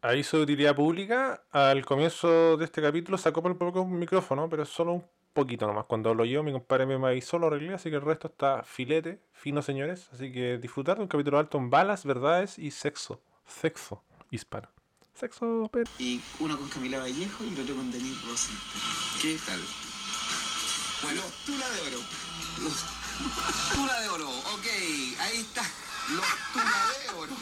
Aviso de utilidad pública, al comienzo de este capítulo sacó por poco un micrófono, pero solo un poquito nomás. Cuando lo yo, mi compadre me avisó, lo arreglé, así que el resto está filete, fino señores. Así que disfrutar de un capítulo alto en balas, verdades y sexo. Sexo hispano. Sexo, pero... Y uno con Camila Vallejo y el otro con Denis Rosenthal. ¿Qué tal? Bueno, tula de oro. Tula de oro, ok, ahí está. Los tula de oro.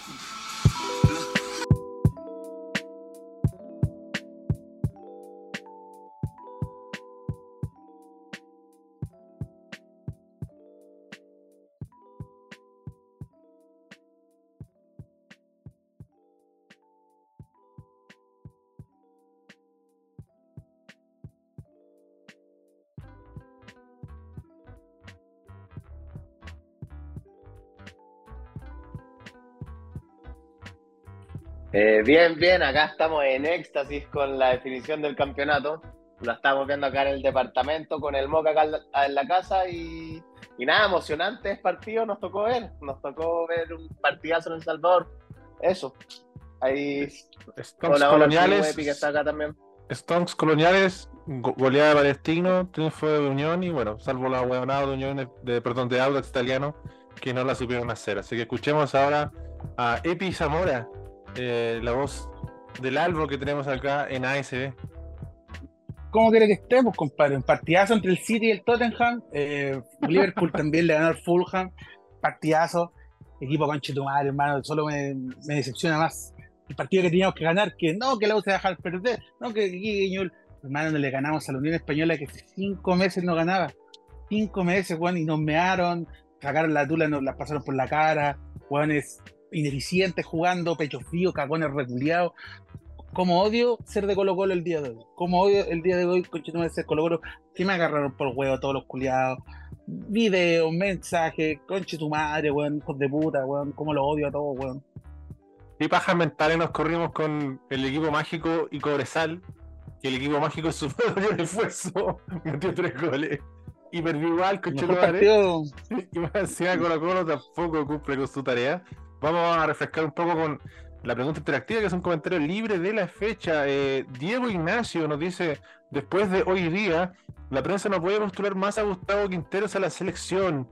Eh, bien, bien, acá estamos en éxtasis con la definición del campeonato. Lo estamos viendo acá en el departamento con el Moca acá en la casa y, y nada, emocionante es partido, nos tocó ver, nos tocó ver un partidazo en El Salvador. Eso. Ahí Stonks Hola, hola, coloniales. Epi, que está acá también. Stonks coloniales, go- goleada de Palestino, triunfo de Unión y bueno, salvo la huevonada de Unión, de, perdón, de Audax italiano, que no la supieron hacer. Así que escuchemos ahora a Epi Zamora, eh, la voz del Albo que tenemos acá en ASB. ¿Cómo quiere que estemos, compadre? Un partidazo entre el City y el Tottenham. Eh, Liverpool también le ganó al Fulham. Partidazo. Equipo conche tu madre, hermano. Solo me, me decepciona más el partido que teníamos que ganar. Que no, que la U se dejar perder. No, que Guiñol. Hermano, no le ganamos a la Unión Española que hace cinco meses no ganaba. Cinco meses, weón, y nos mearon. Sacaron la tula, nos la pasaron por la cara. Weones ineficientes jugando, pecho frío, cagones reculeados como odio ser de Colo Colo el día de hoy. Como odio el día de hoy, conchito de ser Colo Colo, que me agarraron por huevo todos los culiados. Videos, mensajes, conche tu madre, weón, hijos de puta, weón, como lo odio a todos, weón. Y pajas mentales nos corrimos con el equipo mágico y Cobresal, que el equipo mágico es su mayor esfuerzo, metió tres goles. Y perdió igual, con Mejor partido, Y más encima Colo Colo tampoco cumple con su tarea. Vamos a refrescar un poco con la pregunta interactiva, que es un comentario libre de la fecha. Eh, Diego Ignacio nos dice, después de hoy día, la prensa no puede postular más a Gustavo Quinteros a la selección.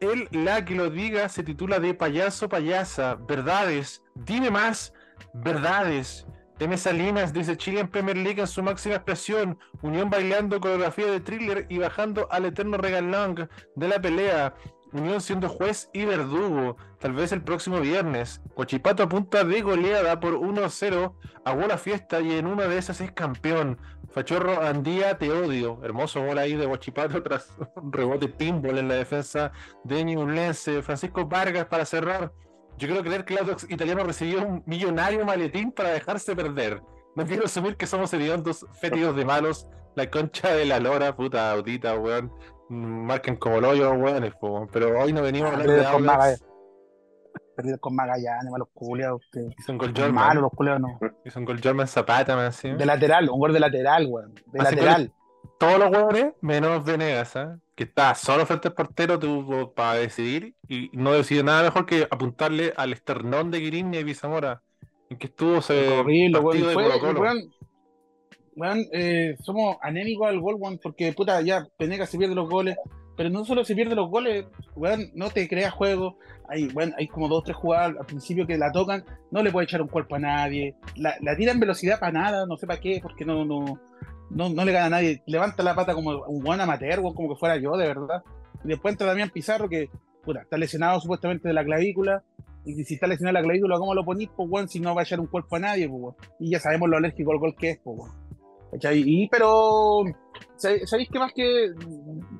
Él, la que lo diga, se titula de payaso payasa. Verdades. Dime más. Verdades. M. Salinas dice Chile en Premier League en su máxima expresión. Unión bailando coreografía de thriller y bajando al eterno regalón de la pelea. Unión siendo juez y verdugo. Tal vez el próximo viernes. Cochipato a punta de goleada por 1-0. Aguó la fiesta y en una de esas es campeón. Fachorro Andía, te odio. Hermoso gol ahí de Guachipato tras un rebote pinball en la defensa de Ñublense. Francisco Vargas para cerrar. Yo creo que el Audax italiano recibió un millonario maletín para dejarse perder. No quiero asumir que somos hediondos fétidos de malos. La concha de la lora, puta audita, weón. Marquen como lo yo, weones, pero hoy no venimos a hablar de con, Maga- Audax. perdido con Magallanes, malos culiados. Hizo un gol Malos los culiados, no. Hizo un gol Zapata, más encima. De lateral, un gol de lateral, weón. De lateral. Todos los hueones, menos Venegas, ¿ah? que está solo frente al portero tuvo para decidir y no decidió nada mejor que apuntarle al esternón de Guirín y Zamora en que estuvo ese horrible, partido weón. de Fue, Colo-Colo. weón, weón, eh, somos anémicos al gol, weón, porque puta, ya Penega se pierde los goles, pero no solo se pierde los goles, weón, no te creas juego. Hay, weón, hay como dos tres jugadas al principio que la tocan, no le puede echar un cuerpo a nadie, la, la tira en velocidad para nada, no sé para qué, porque no, no, no, no le gana a nadie. Levanta la pata como un buen amateur, weón, como que fuera yo, de verdad. Y después entra Damián Pizarro, que puta, está lesionado supuestamente de la clavícula. Y si está lesionado la clavícula, ¿cómo lo ponís, pues, weón, si no va a echar un cuerpo a nadie, pues? Y ya sabemos lo alérgico al gol que es, pues, weón. Pero, ¿sabéis qué más que,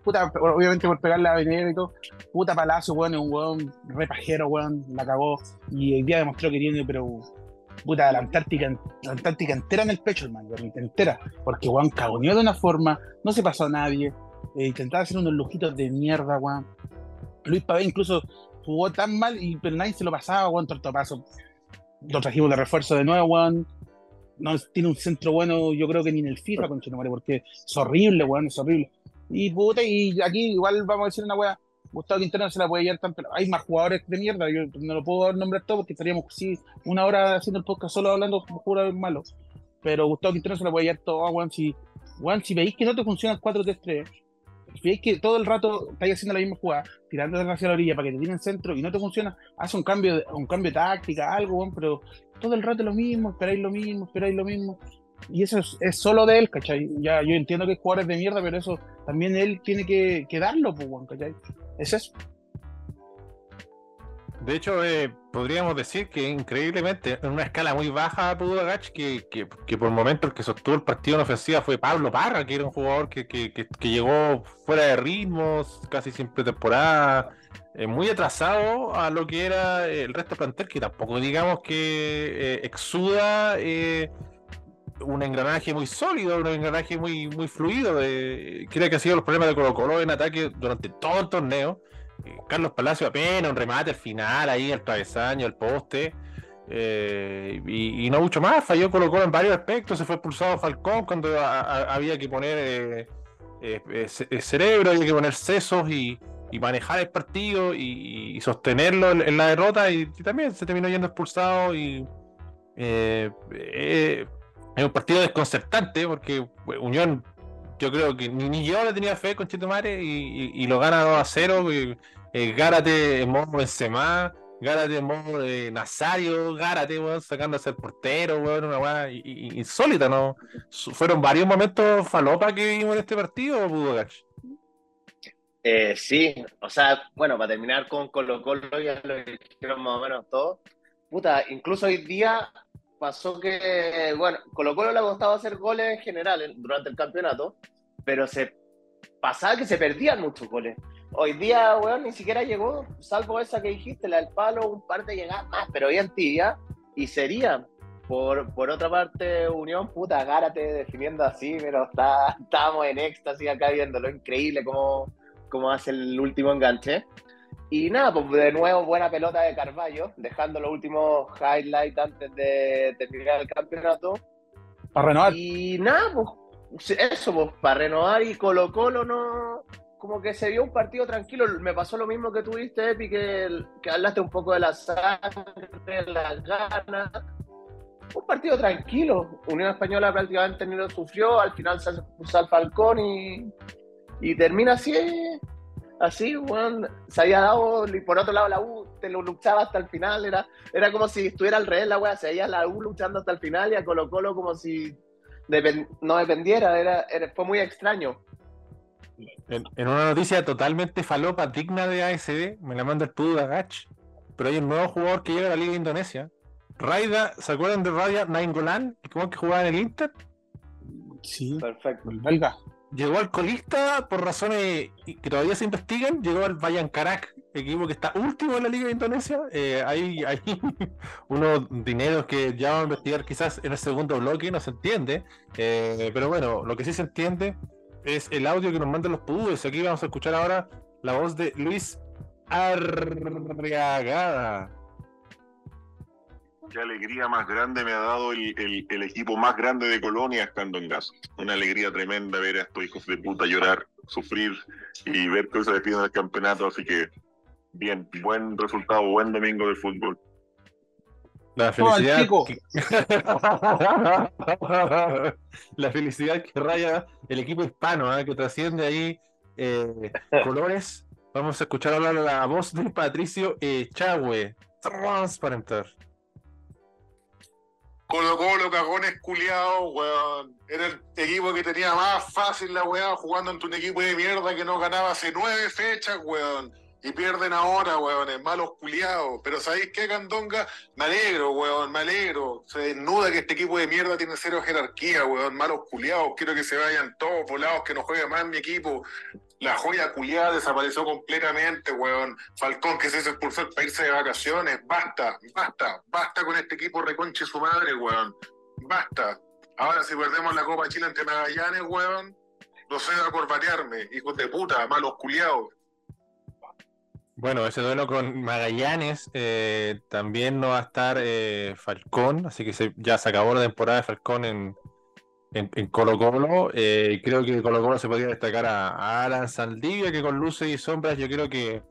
puta, obviamente por pegarle a Venegas y todo, puta Palacio, weón, es un weón repajero, weón, la cagó. Y hoy día demostró que tiene, pero, puta, la Antártica, la Antártica entera en el pecho, hermano, entera. Porque, weón, cagoneó de una forma, no se pasó a nadie, eh, intentaba hacer unos lujitos de mierda, weón. Luis Pavé incluso jugó tan mal, y, pero nadie se lo pasaba, weón, tortopaso. Lo trajimos de refuerzo de nuevo, weón. No tiene un centro bueno, yo creo que ni en el FIFA, con porque es horrible, weón, es horrible. Y puta, y aquí igual vamos a decir una weá. Gustavo Quintero se la puede llevar tanto. Hay más jugadores de mierda, yo no lo puedo nombrar todo porque estaríamos sí, una hora haciendo el podcast solo hablando jugadores malos. Pero Gustavo Quintero se la puede llevar todo, Juan. Si, Juan, si veis que no te funciona el 4-3-3, si veis que todo el rato estáis haciendo la misma jugada, tirando hacia la orilla para que te tiren centro y no te funciona, haz un cambio, un cambio de táctica, algo, Juan, pero todo el rato lo mismo, esperáis lo mismo, esperáis lo mismo. Y eso es, solo de él, ¿cachai? Ya, yo entiendo que es jugadores de mierda, pero eso también él tiene que, darlo, pues, ¿cachai? Es eso. De hecho, eh, podríamos decir que increíblemente, en una escala muy baja, pudo Agach, que, que, que, por momentos el que sostuvo el partido en ofensiva fue Pablo Parra, que era un jugador que, que llegó fuera de ritmos, casi siempre temporada, eh, muy atrasado a lo que era el resto del plantel, que tampoco digamos que eh, exuda un engranaje muy sólido, un engranaje muy, muy fluido. creo que ha sido los problemas de Colo Colo en ataque durante todo el torneo. Eh, Carlos Palacio apenas un remate al final, ahí el travesaño, el poste. Eh, y, no mucho más, falló Colo Colo en varios aspectos, se fue expulsado Falcón cuando había que poner eh, cerebro, había que poner sesos y, manejar el partido y, sostenerlo en, la derrota y, también se terminó yendo expulsado y es un partido desconcertante porque Unión, yo creo que ni, yo le tenía fe con Chetumare y, y, lo gana 2 a 0. Y, eh, Gárate en modo Benzema, Gárate en modo Nazario, Gárate, weón, sacándose el portero, weón, una weá insólita, ¿no? ¿Fueron varios momentos falopa que vimos en este partido o pudo eh, sí, o sea, bueno, para terminar con Colo Colo, ya lo dijeron más o menos todo. Puta, incluso hoy día pasó que, bueno, Colo Colo le ha costado hacer goles en general durante el campeonato, pero se pasaba que se perdían muchos goles. Hoy día, weón, ni siquiera llegó, salvo esa que dijiste, la del palo, un par de llegadas más, pero bien tibia, y sería. Por, por otra parte, Unión, puta, Gárate definiendo así, pero está, estábamos en éxtasis acá viéndolo, increíble cómo, cómo hace el último enganche. Y nada, pues de nuevo buena pelota de Carballo, dejando los últimos highlights antes de terminar el campeonato. Para renovar. Y nada, pues eso, pues para renovar y Colo Colo no, como que se vio un partido tranquilo. Me pasó lo mismo que tuviste, Epi, que, que hablaste un poco de la sangre, las ganas. Un partido tranquilo. Unión Española prácticamente ni lo sufrió. Al final se puso al Falcón y, y termina así así, bueno, se había dado, y por otro lado la U te lo luchaba hasta el final, era, era como si estuviera al revés la weá, se veía la U luchando hasta el final y a Colo Colo como si no dependiera, era, fue muy extraño. En, una noticia totalmente falopa, digna de ASD, me la manda el Pudu Agach, pero hay un nuevo jugador que llega a la Liga de Indonesia. Raida, ¿se acuerdan de Raida Nainggolan? ¿Cómo que jugaba en el Inter? Sí, perfecto. El llegó al colista por razones que todavía se investigan, llegó al Bayan Karak, equipo que está último en la Liga de Indonesia. Eh, hay, unos dineros que ya vamos a investigar quizás en el segundo bloque, no se entiende. Eh, pero bueno, lo que sí se entiende es el audio que nos mandan los pudues. Aquí vamos a escuchar ahora la voz de Luis Arriagada qué alegría más grande me ha dado el, equipo más grande de Colonia estando en gas. Una alegría tremenda ver a estos hijos de puta llorar, sufrir y ver que se despiden del campeonato. Así que, bien, buen resultado, buen domingo de fútbol. La felicidad, que... la felicidad que raya el equipo hispano, ¿eh? que trasciende ahí eh, colores. Vamos a escuchar hablar la voz de Patricio Echagüe. Transparentar. Colo Colo, cagones culiados, weón. Era el equipo que tenía más fácil la weá jugando ante un equipo de mierda que no ganaba hace nueve fechas, weón. Y pierden ahora, weón, malos culiados. Pero ¿sabéis qué, Candonga? Me alegro, weón, me alegro. Se desnuda que este equipo de mierda tiene cero jerarquía, weón. Malos culiados. Quiero que se vayan todos volados, que no juegue más mi equipo. La joya culiada desapareció completamente, weón. Falcón que se expulsó para irse de vacaciones. Basta, basta, basta con este equipo reconche su madre, weón. Basta. Ahora si perdemos la Copa Chile ante Magallanes, weón, no sé a corbatearme, hijos de puta, malos culiados. Bueno, ese duelo con Magallanes eh, también no va a estar eh, Falcón, así que ya se acabó la temporada de Falcón en, en, Colo Colo. Eh, creo que Colo Colo se podría destacar a, Alan Saldivia, que con luces y sombras yo creo que,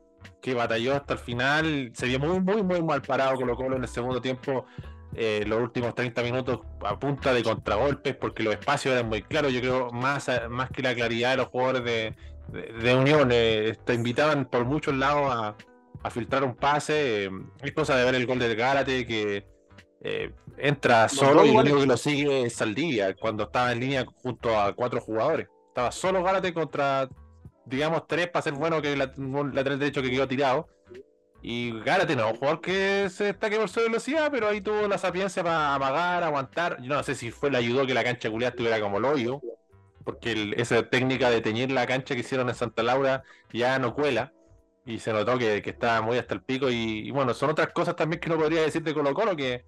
que batalló hasta el final. Se vio muy, muy, muy mal parado Colo Colo en el segundo tiempo. eh, los últimos 30 minutos a punta de contragolpes porque los espacios eran muy claros. Yo creo más, más que la claridad de los jugadores de, de, de Unión, eh, te invitaban por muchos lados a, a filtrar un pase. eh, es cosa de ver el gol del Gárate que eh, entra solo y lo único que lo sigue es Saldivia cuando estaba en línea junto a cuatro jugadores. Estaba solo Gárate contra, digamos, tres para ser bueno que la- un lateral derecho que quedó tirado. Y Gárate no, un jugador que se destaque por su velocidad, pero ahí tuvo la sapiencia para amagar, aguantar. Yo no sé si fue le ayudó que la cancha culiada estuviera como el hoyo, porque esa técnica de teñir la cancha que hicieron en Santa Laura ya no cuela. Y se notó que, que estaba muy hasta el pico. Y, bueno, son otras cosas también que no podría decir de Colo Colo, que,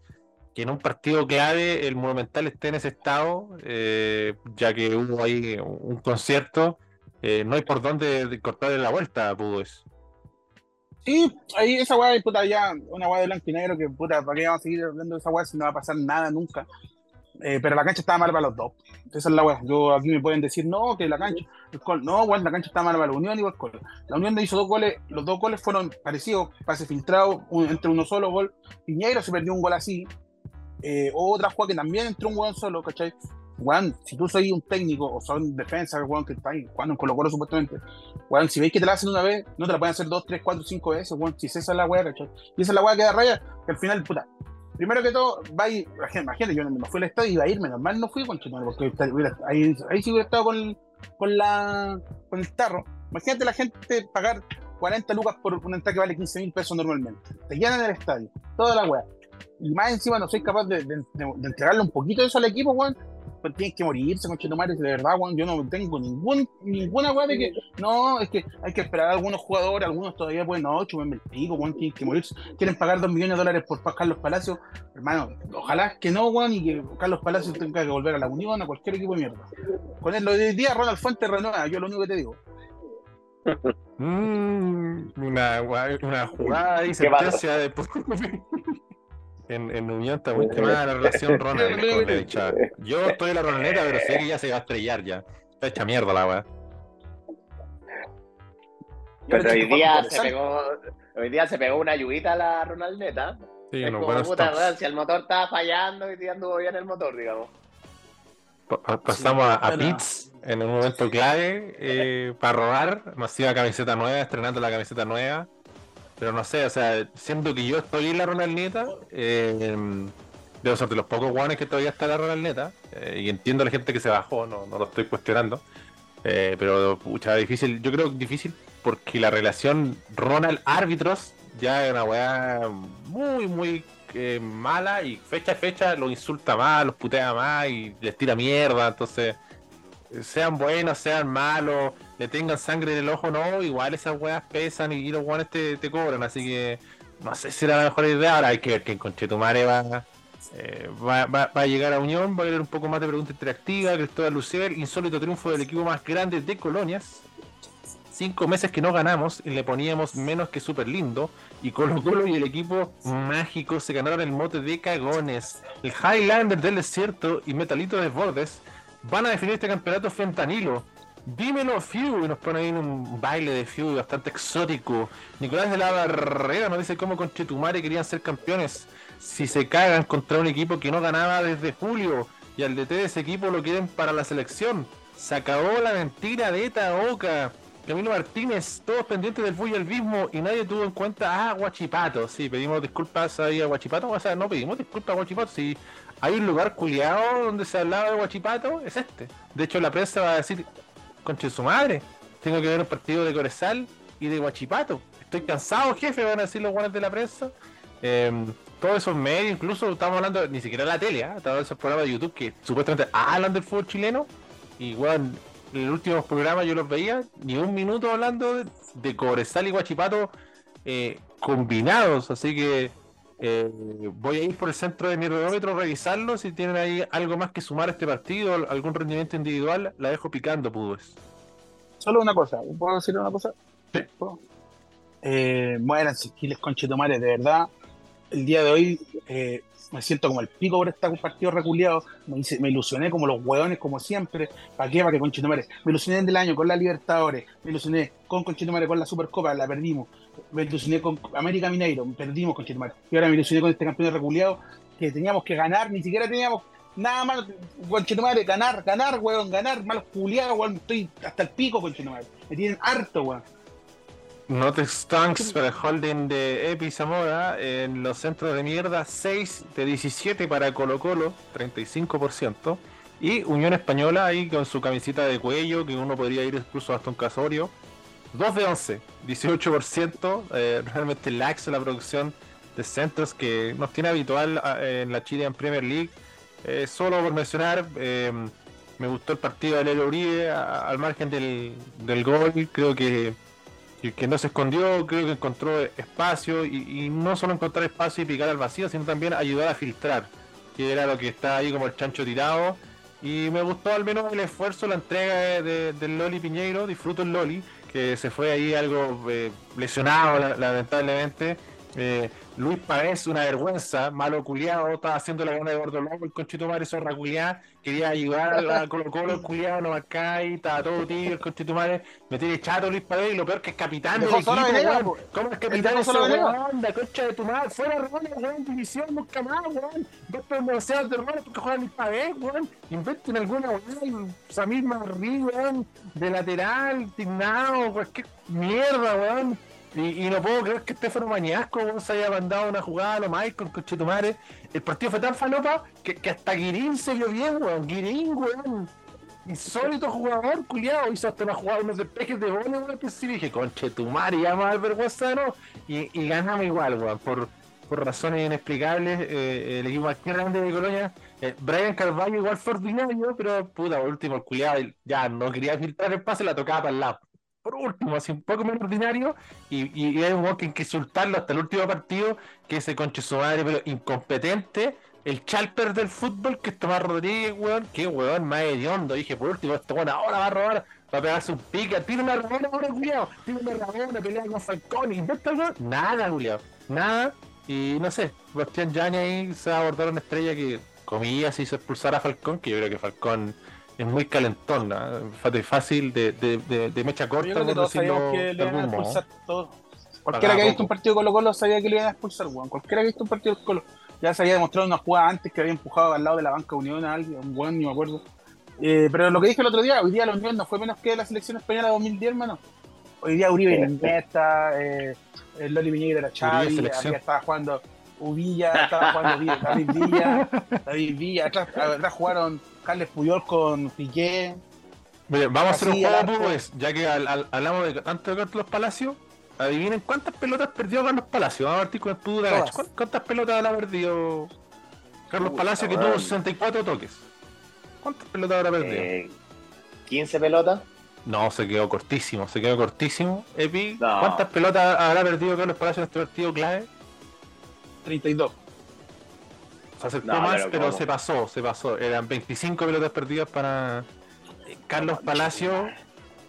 que en un partido clave el Monumental esté en ese estado, eh, ya que hubo ahí un concierto. eh, no hay por dónde de- cortarle la vuelta a Pudus. Sí, ahí esa weá, puta, ya, una weá de blanco y negro que, puta, ¿para qué vamos a seguir hablando de esa weá si no va a pasar nada nunca? Eh, pero la cancha estaba mal para los dos. Esa es la weá. Yo, aquí me pueden decir, no, que la cancha, no, weón, la cancha está mal para la Unión y para el Colo. La Unión hizo dos goles, los dos goles fueron parecidos, pase filtrado, un- entre uno solo gol. Piñeiro se perdió un gol así. Eh, otra jugada que también entró un weón solo, ¿cachai? Weón, si tú soy un técnico o son defensa, weón, que está ahí jugando en Colo Colo supuestamente, weón, si veis que te la hacen una vez, no te la pueden hacer dos, tres, cuatro, cinco veces, weón, si esa es la weá, ¿cachai? Y esa es la weá que da raya, que al final, puta, primero que todo, va imagínate, yo me fui al estadio y iba a ir, menos mal no fui, con porque está- hubiera- ahí, ahí sí hubiera estado con, con, la, con el tarro. Imagínate la gente pagar 40 lucas por una entrada que vale 15 mil pesos normalmente. Te llenan el estadio, toda la weá. Y más encima no soy capaz de- de entregarle un poquito de eso al equipo, weón. Pues tienen que morirse, conchetumares, de verdad, weón. Yo no tengo ningún, ninguna weá de que, no, es que hay que esperar a algunos jugadores, algunos todavía pueden, no, chupenme el pico, weón, tienen que morirse. Quieren pagar dos millones de dólares por Carlos Palacios, hermano, ojalá que no, weón, y que Carlos Palacios tenga que volver a la Unión, a cualquier equipo de mierda. Con él, lo de hoy día, Ronald Fuentes renueva, yo lo único que te digo. Mm, una, una jugada y sentencia de en, en Unión está muy quemada la relación Ronald con. Yo estoy en la Ronaleta, pero sé que ya se va a estrellar ya. Está hecha mierda la weá. Pero hoy día se pegó, hoy día se pegó una ayudita a la Ronaldeta. Sí, es unos como puta, si el motor estaba fallando y día anduvo bien el motor, digamos. Pa- pa- Pasamos a, a bueno. Pitts en un momento clave eh, para robar. Masiva camiseta nueva, estrenando la camiseta nueva. Pero no sé, o sea, siendo que yo estoy en la Ronaldeta, eh, debo ser de los pocos guanes que todavía está en la Ronaldeta. eh, y entiendo a la gente que se bajó, no, no lo estoy cuestionando. Eh, pero, pucha, difícil. Yo creo difícil porque la relación Ronald-árbitros ya es una weá muy, muy eh, mala y fecha a fecha los insulta más, los putea más y les tira mierda. Entonces, sean buenos, sean malos, le tengan sangre en el ojo, no, igual esas weas pesan y, los guanes te, te cobran. Así que no sé si era la mejor idea. Ahora hay que ver que en Conchetumare va, eh, va, va- va a llegar a Unión, va a haber un poco más de pregunta interactiva. Cristóbal Lucel, insólito triunfo del equipo más grande de Colonias. Cinco meses que no ganamos y le poníamos menos que súper lindo. Y Colo Colo y el equipo mágico se ganaron el mote de cagones. El Highlander del desierto y Metalito de Bordes van a definir este campeonato fentanilo. Dímelo, Few, y nos pone ahí un baile de Few bastante exótico. Nicolás de la Barrera nos dice cómo con Chetumare querían ser campeones. Si se cagan contra un equipo que no ganaba desde julio y al DT de ese equipo lo quieren para la selección. Se acabó la mentira de Taoka. Camilo Martínez, todos pendientes del bullalvismo y nadie tuvo en cuenta a Guachipato. Sí, pedimos disculpas ahí a Guachipato. O sea, no pedimos disculpas a Guachipato. Si hay un lugar culiado donde se hablaba de Guachipato, es este. De hecho, la prensa va a decir, conche su madre, tengo que ver un partido de Corezal y de Guachipato. Estoy cansado, jefe, van a decir los guanes de la prensa. Eh, todos esos medios, incluso estamos hablando, ni siquiera la tele, ¿ah? todos esos programas de YouTube que supuestamente hablan del fútbol chileno. Y bueno, en los últimos programas yo los veía, ni un minuto hablando de, de Cobresal y Guachipato eh, combinados. Así que eh, voy a ir por el centro de mi rodómetro a revisarlo. Si tienen ahí algo más que sumar a este partido, algún rendimiento individual, la dejo picando, Pudus. Solo una cosa, ¿puedo decir una cosa? Sí. Eh, muéranse, giles conchetumares, de verdad. el día de hoy eh, me siento como el pico por este partido reculeado. Me, hice- me ilusioné como los hueones, como siempre. ¿Para qué? Para que Conchetumare. Me ilusioné del año con la Libertadores. Me ilusioné con Conchetumare con la Supercopa, la perdimos. Me ilusioné con América Mineiro, perdimos Conchetumare. Y ahora me ilusioné con este campeón reculeado que teníamos que ganar, ni siquiera teníamos nada más. Conchetumare, ganar, ganar, hueón, ganar. Malos culiados, hueón. Estoy hasta el pico, Conchetumare. Me tienen harto, hueón. No te stunks para el holding de Epi Zamora en los centros de mierda, 6 de 17 para Colo Colo, 35%. Y Unión Española ahí con su camiseta de cuello, que uno podría ir incluso hasta un casorio, 2 de 11, 18%. eh, realmente laxa la producción de centros que nos tiene habitual ah, en la Chilean Premier League. Eh, solo por mencionar, eh, me gustó el partido de Lelo Uribe al margen del, del gol, creo que que, no se escondió, creo que encontró espacio y, no solo encontrar espacio y picar al vacío, sino también ayudar a filtrar, que era lo que está ahí como el chancho tirado. Y me gustó al menos el esfuerzo, la entrega de- del Loli Piñeiro, disfruto el Loli, se fue ahí algo eh, lesionado la- lamentablemente. Eh, Luis Pavés, una vergüenza, malo culiado, estaba haciendo la gana de gordo loco, el conchito madre zorra culiada, quería ayudar a la Colo Colo, el culiado, no acá y estaba todo tibio, el conchito madre, me tiene chato Luis Pavés y lo peor que es capitán del equipo, Venegas. ¿Cómo es capitán dejó ese solo a Venegas. weón? La concha de tu madre, fuera Rones, weón, división, nunca más, weón. Dos promociones de Rones porque juegan Luis Pavés, weón. Inventen alguna weón, Samir Marrí, weón, de lateral, tignado, cualquier mierda, weón. Y, no puedo creer que Estefano Mañasco se haya mandado una jugada a lo Michael con Chetumare. El partido fue tan falopa que, que hasta Guirín se vio bien, weón. Guirín, weón. Insólito jugador, culiado. Hizo hasta una jugada, unos despejes de bola, weón. Pues sí dije, conche tu madre, ya más vergüenza, ¿no? Y, y ganamos igual, weón. Por, por razones inexplicables, eh, el equipo más grande de Colonia. eh, Brian Carvalho igual fue ordinario, pero puta, por último, el culiado ya no quería filtrar el pase, la tocaba para el lado. Por último, así un poco menos ordinario, y, y, hay un weón que hay que insultarlo hasta el último partido, que ese conche su madre, pero incompetente, el chalper del fútbol, que es Tomás Rodríguez, weón, que weón más hediondo, dije, por último, este weón ahora va a robar, va a pegarse un pica, tiene una rabona ahora, tiene una rabona, pelea con Falcón, inventa algo, nada, culiao, nada, y no sé, Sebastián Yáñez ahí se va a abordar una estrella que, comillas, se hizo expulsar a Falcón, que yo creo que Falcón es muy calentón, ¿no? Fácil- fácil de, de, de, de mecha Yo corta, creo que todos sabíamos que de le iban a algún modo. expulsar todo. Cualquiera que haya visto un partido Colo Colo sabía que le iban a expulsar, weón. Cualquiera que haya visto un partido Colo ya se había demostrado en una jugada antes que había empujado al lado de la banca Unión a alguien, un weón, ni me acuerdo. Eh, pero lo que dije el otro día, hoy día la Unión no fue menos que la selección española de 2010, hermano. Hoy día Uribe Sí. Iniesta, eh, el Loli Miñeiro era había- estaba jugando Uvilla, estaba jugando Villa- David Villa, David Villa, atrás, atrás jugaron Carles Puyol con Piqué, Mire, vamos a hacer un juego, pues, ya que al- al- hablamos de tanto de Carlos Palacios. Adivinen cuántas pelotas perdió Carlos Palacios. Vamos a partir con el pudo de Todas. agacho. ¿Cuán- ¿Cuántas pelotas habrá perdido Carlos Puta, Palacios que tuvo 64 toques? ¿Cuántas pelotas habrá perdido? Eh, 15 pelotas. No, se quedó cortísimo, se quedó cortísimo. Epi, No. ¿cuántas pelotas habrá perdido Carlos Palacios en este partido clave? 32. Se acercó No, más, pero pero, se pasó, se pasó. Eran 25 pelotas perdidas para eh, Carlos Palacio.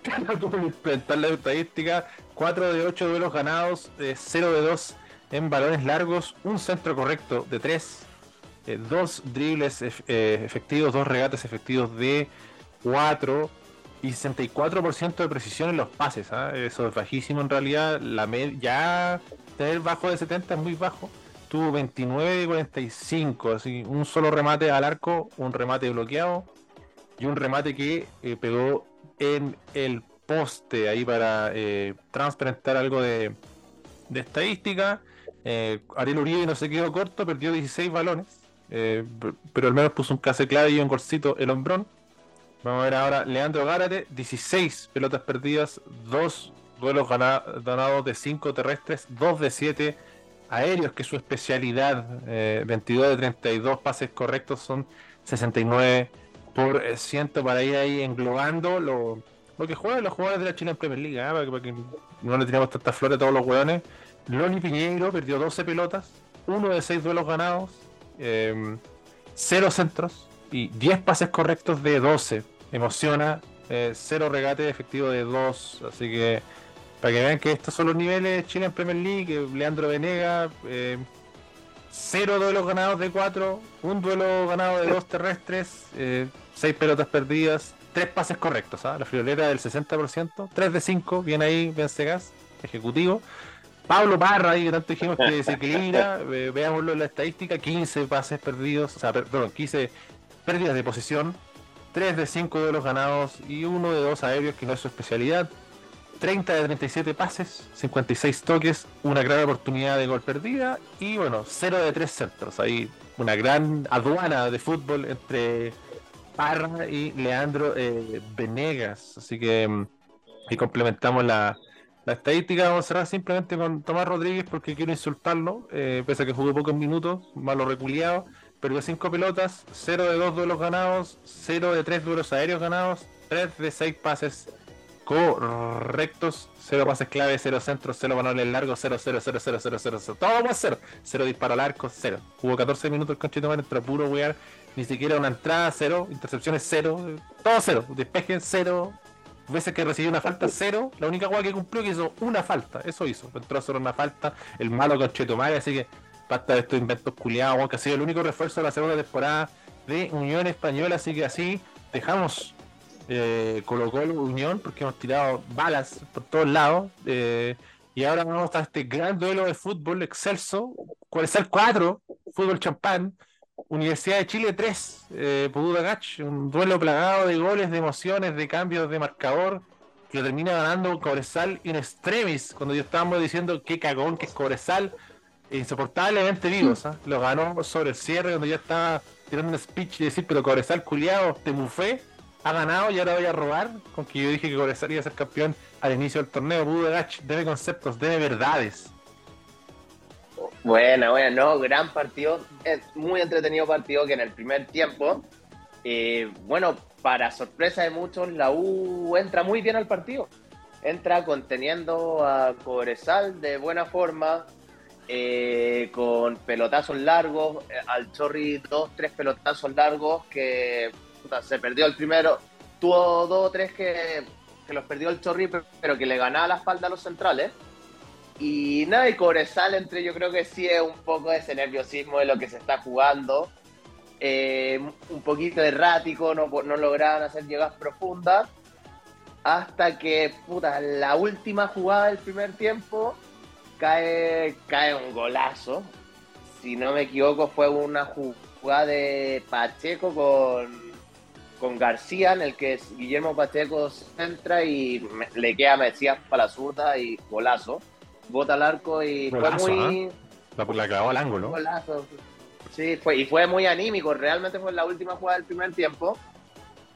Que implementar la estadística. 4 de 8 duelos ganados, 0 de 2 en balones largos, un centro correcto de 3, dos dribles eh, efectivos, dos regates efectivos de 4 y 64% de precisión en los pases. ¿ah? Eso es bajísimo en realidad. La ya tener bajo de 70 es muy bajo tuvo 29 de 45, así un solo remate al arco, un remate bloqueado y un remate que eh, pegó en el poste ahí para eh, transparentar algo de, de estadística. Eh, Ariel Uribe no se quedó corto, perdió 16 balones, eh, pero al menos puso un case clave y un golcito el hombrón. Vamos a ver ahora Leandro Gárate, 16 pelotas perdidas, 2 duelos gana- ganados de 5 terrestres, 2 de 7 aéreos, que su especialidad. eh, 22 de 32 pases correctos son 69 por eh, ciento para ir ahí englobando lo, lo que juegan los jugadores de la Chile en Premier League, ¿ah? para, que, no le tiramos tantas flores a todos los hueones. Loni Piñeiro perdió 12 pelotas, 1 de 6 duelos ganados, 0 centros y 10 pases correctos de 12. Emociona, 0 regate efectivo de 2, así que para que vean que estos son los niveles de Chile en Premier League, eh, Leandro Venega, eh, cero duelos ganados de 4, un duelo ganado de 2 terrestres, 6 pelotas perdidas, 3 pases correctos. ¿ah? La friolera del 60%, 3 de 5, bien ahí, Vencegas, ejecutivo. Pablo Parra, ahí que tanto dijimos que desequilibra, eh, veámoslo en la estadística, 15 pases perdidos, o sea, perdón, 15 pérdidas de posición, 3 de 5 duelos ganados y 1 de 2 aéreos, que no es su especialidad. 30 de 37 pases, 56 toques, una gran oportunidad de gol perdida y bueno, 0 de 3 centros. Ahí una gran aduana de fútbol entre Parra y Leandro eh, Venegas. Así que mm, y complementamos la, estadística. Vamos a cerrar simplemente con Tomás Rodríguez porque quiero insultarlo, eh, pese a que jugó pocos minutos, malo reculiado. Perdió 5 pelotas, 0 de 2 duelos ganados, 0 de 3 duelos aéreos ganados, 3 de 6 pases correctos, 0 pases clave, 0 centros, 0 balones largos, 0, 0, 0, 0, 0, 0, 0, todo más 0, 0 disparo al arco, 0. Jugó 14 minutos el conchito entró puro wear, ni siquiera una entrada, 0, intercepciones 0, todo 0, despeje 0, veces que recibió una falta, 0, la única weá que cumplió que hizo una falta, eso hizo, entró hacer una falta, el malo conchito así que basta de estos inventos culiados, que ha sido el único refuerzo de la segunda temporada de Unión Española, así que así dejamos eh, colocó el Unión porque hemos tirado balas por todos lados. Eh, y ahora vamos a este gran duelo de fútbol excelso. el 4, fútbol champán. Universidad de Chile 3, eh, Gach, un duelo plagado de goles, de emociones, de cambios de marcador, que lo termina ganando Cobresal in extremis, cuando yo estábamos diciendo qué cagón que es Cobresal, insoportablemente vivos, ¿ah? lo ganó sobre el cierre, cuando ya estaba tirando un speech y decir, pero Cobresal culiado, te mufé, ha ganado y ahora voy a robar con que yo dije que Cobresal iba a ser campeón al inicio del torneo. Budagach debe conceptos, debe verdades. Buena, buena, no, gran partido, es muy entretenido partido que en el primer tiempo, eh, bueno, para sorpresa de muchos, la U entra muy bien al partido, entra conteniendo a Cobresal de buena forma, eh, con pelotazos largos, eh, al Chorri dos, tres pelotazos largos que se perdió el primero, tuvo dos o tres que, los perdió el Chorri, pero que le ganaba la espalda a los centrales. Y nada, y Cobresal entre yo creo que sí es un poco ese nerviosismo de lo que se está jugando. Eh, un poquito errático, no, no lograban hacer llegadas profundas. Hasta que, puta, la última jugada del primer tiempo cae, cae un golazo. Si no me equivoco, fue una jugada de Pacheco con, con García, en el que Guillermo Pacheco entra y le queda Mesías para la zurda y golazo. Bota al arco y fue muy. ¿eh? La, clavó al ángulo. Golazo. Sí, fue, y fue muy anímico. Realmente fue la última jugada del primer tiempo.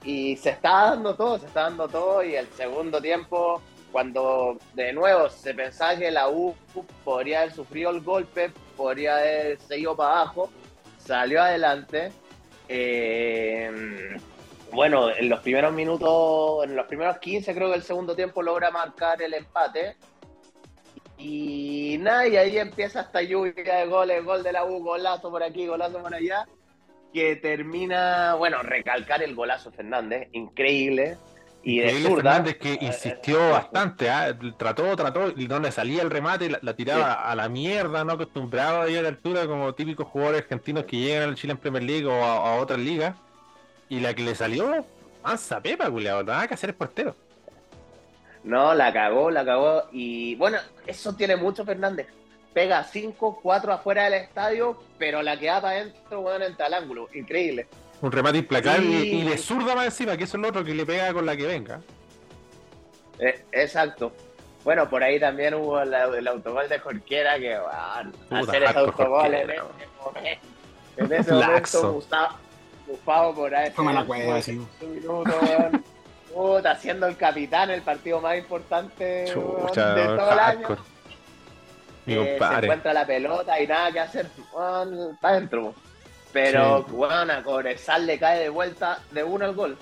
Y se está dando todo, se está dando todo. Y el segundo tiempo, cuando de nuevo se pensaba que la U podría haber sufrido el golpe, podría haber seguido para abajo, salió adelante. Eh, bueno, en los primeros minutos, en los primeros 15 creo que el segundo tiempo logra marcar el empate. Y nada, y ahí empieza esta lluvia de goles, gol de la U, golazo por aquí, golazo por allá, que termina, bueno, recalcar el golazo Fernández, increíble. Y de zurda, Fernández que insistió bastante, ¿ah? trató, trató, y donde salía el remate, la, tiraba a la mierda, no acostumbrado a ir a la altura como típicos jugadores argentinos que llegan al Chile en Premier League o a, a otras ligas y la que le salió, mansa pepa, culiado, nada que hacer es portero. No, la cagó, la cagó. Y bueno, eso tiene mucho Fernández. Pega 5, 4 afuera del estadio, pero la que va para adentro, bueno, entra al ángulo. Increíble. Un remate implacable y, le zurda más encima, que eso es lo otro que le pega con la que venga. Eh, exacto. Bueno, por ahí también hubo el autogol de Jorquera que van a hacer ese autogol en, en ese momento Gustavo, bufado por ahí. Fue mala cueva, sí. Puta, siendo el capitán, el partido más importante Chucha, de todo el año. Eh, se encuentra la pelota y nada que hacer. está adentro. Pero, bueno, a Cobresal le cae de vuelta de uno al gol.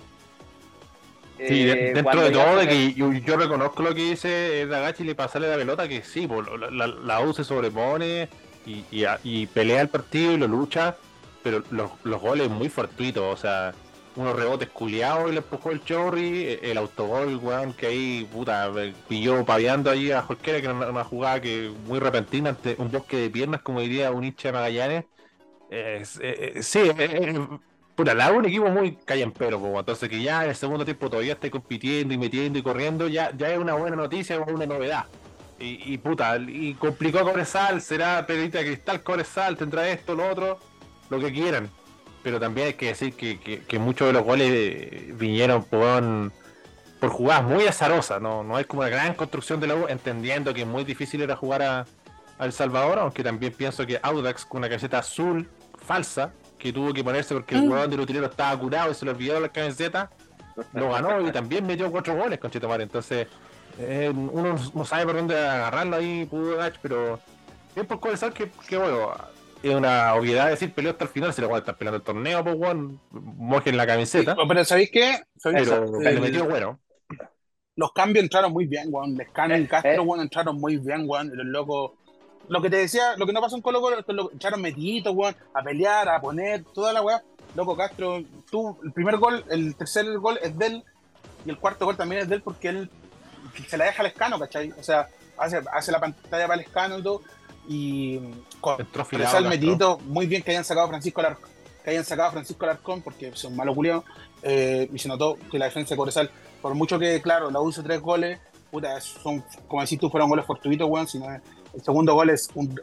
Sí, eh, dentro de todo, de que yo, reconozco lo que dice Dagachi le pasarle la pelota, que sí, la, la, U se sobrepone y, y, y pelea el partido y lo lucha, pero los, los goles muy fortuitos, o sea, unos rebotes culiados y le empujó el Chorri, el autogol, weón, que ahí, puta, pilló paviando ahí a Jorquera, que era una, jugada que muy repentina ante un bosque de piernas, como diría un hincha de Magallanes. Eh, eh, sí, puta, la un equipo muy pero como entonces que ya en el segundo tiempo todavía esté compitiendo y metiendo y corriendo, ya, ya es una buena noticia, es una novedad. Y, puta, y complicó Cobresal, será Pedrita Cristal Cobresal, tendrá esto, lo otro, lo que quieran pero también hay que decir que, muchos de los goles vinieron por, por jugadas muy azarosas, ¿no? no es como una gran construcción de la U, entendiendo que es muy difícil era jugar a, El Salvador, aunque también pienso que Audax con una camiseta azul falsa, que tuvo que ponerse porque el mm. jugador del utilero estaba curado y se le olvidó la camiseta, lo ganó y también metió cuatro goles con Chetomar. Entonces, eh, uno no sabe por dónde agarrarlo ahí, pero bien por Cobresal que, que bueno, es una obviedad decir peleó hasta el final, si le a estar peleando el torneo, pues weón, mojen la camiseta. pero ¿sabéis qué? pero le metió bueno. Los cambios entraron muy bien, weón. Lescano y eh, Castro, eh. entraron muy bien, weón. Los locos. Lo que te decía, lo que no pasó en Colo Colo, es que lo echaron metiditos, weón, a pelear, a poner, toda la weá. Loco, Castro, tú, el primer gol, el tercer gol es de él, y el cuarto gol también es de él porque él se la deja al escano, ¿cachai? O sea, hace, hace la pantalla para el escano y todo y con el metidito, muy bien que hayan sacado a Francisco Alarcón, que hayan sacado a Francisco Alarcón, porque son malos culiados, eh, y se notó que la defensa de Cobresal, por mucho que, claro, la U tres goles, puta, son, como decís tú, fueron goles fortuitos, weón, sino el segundo gol es un,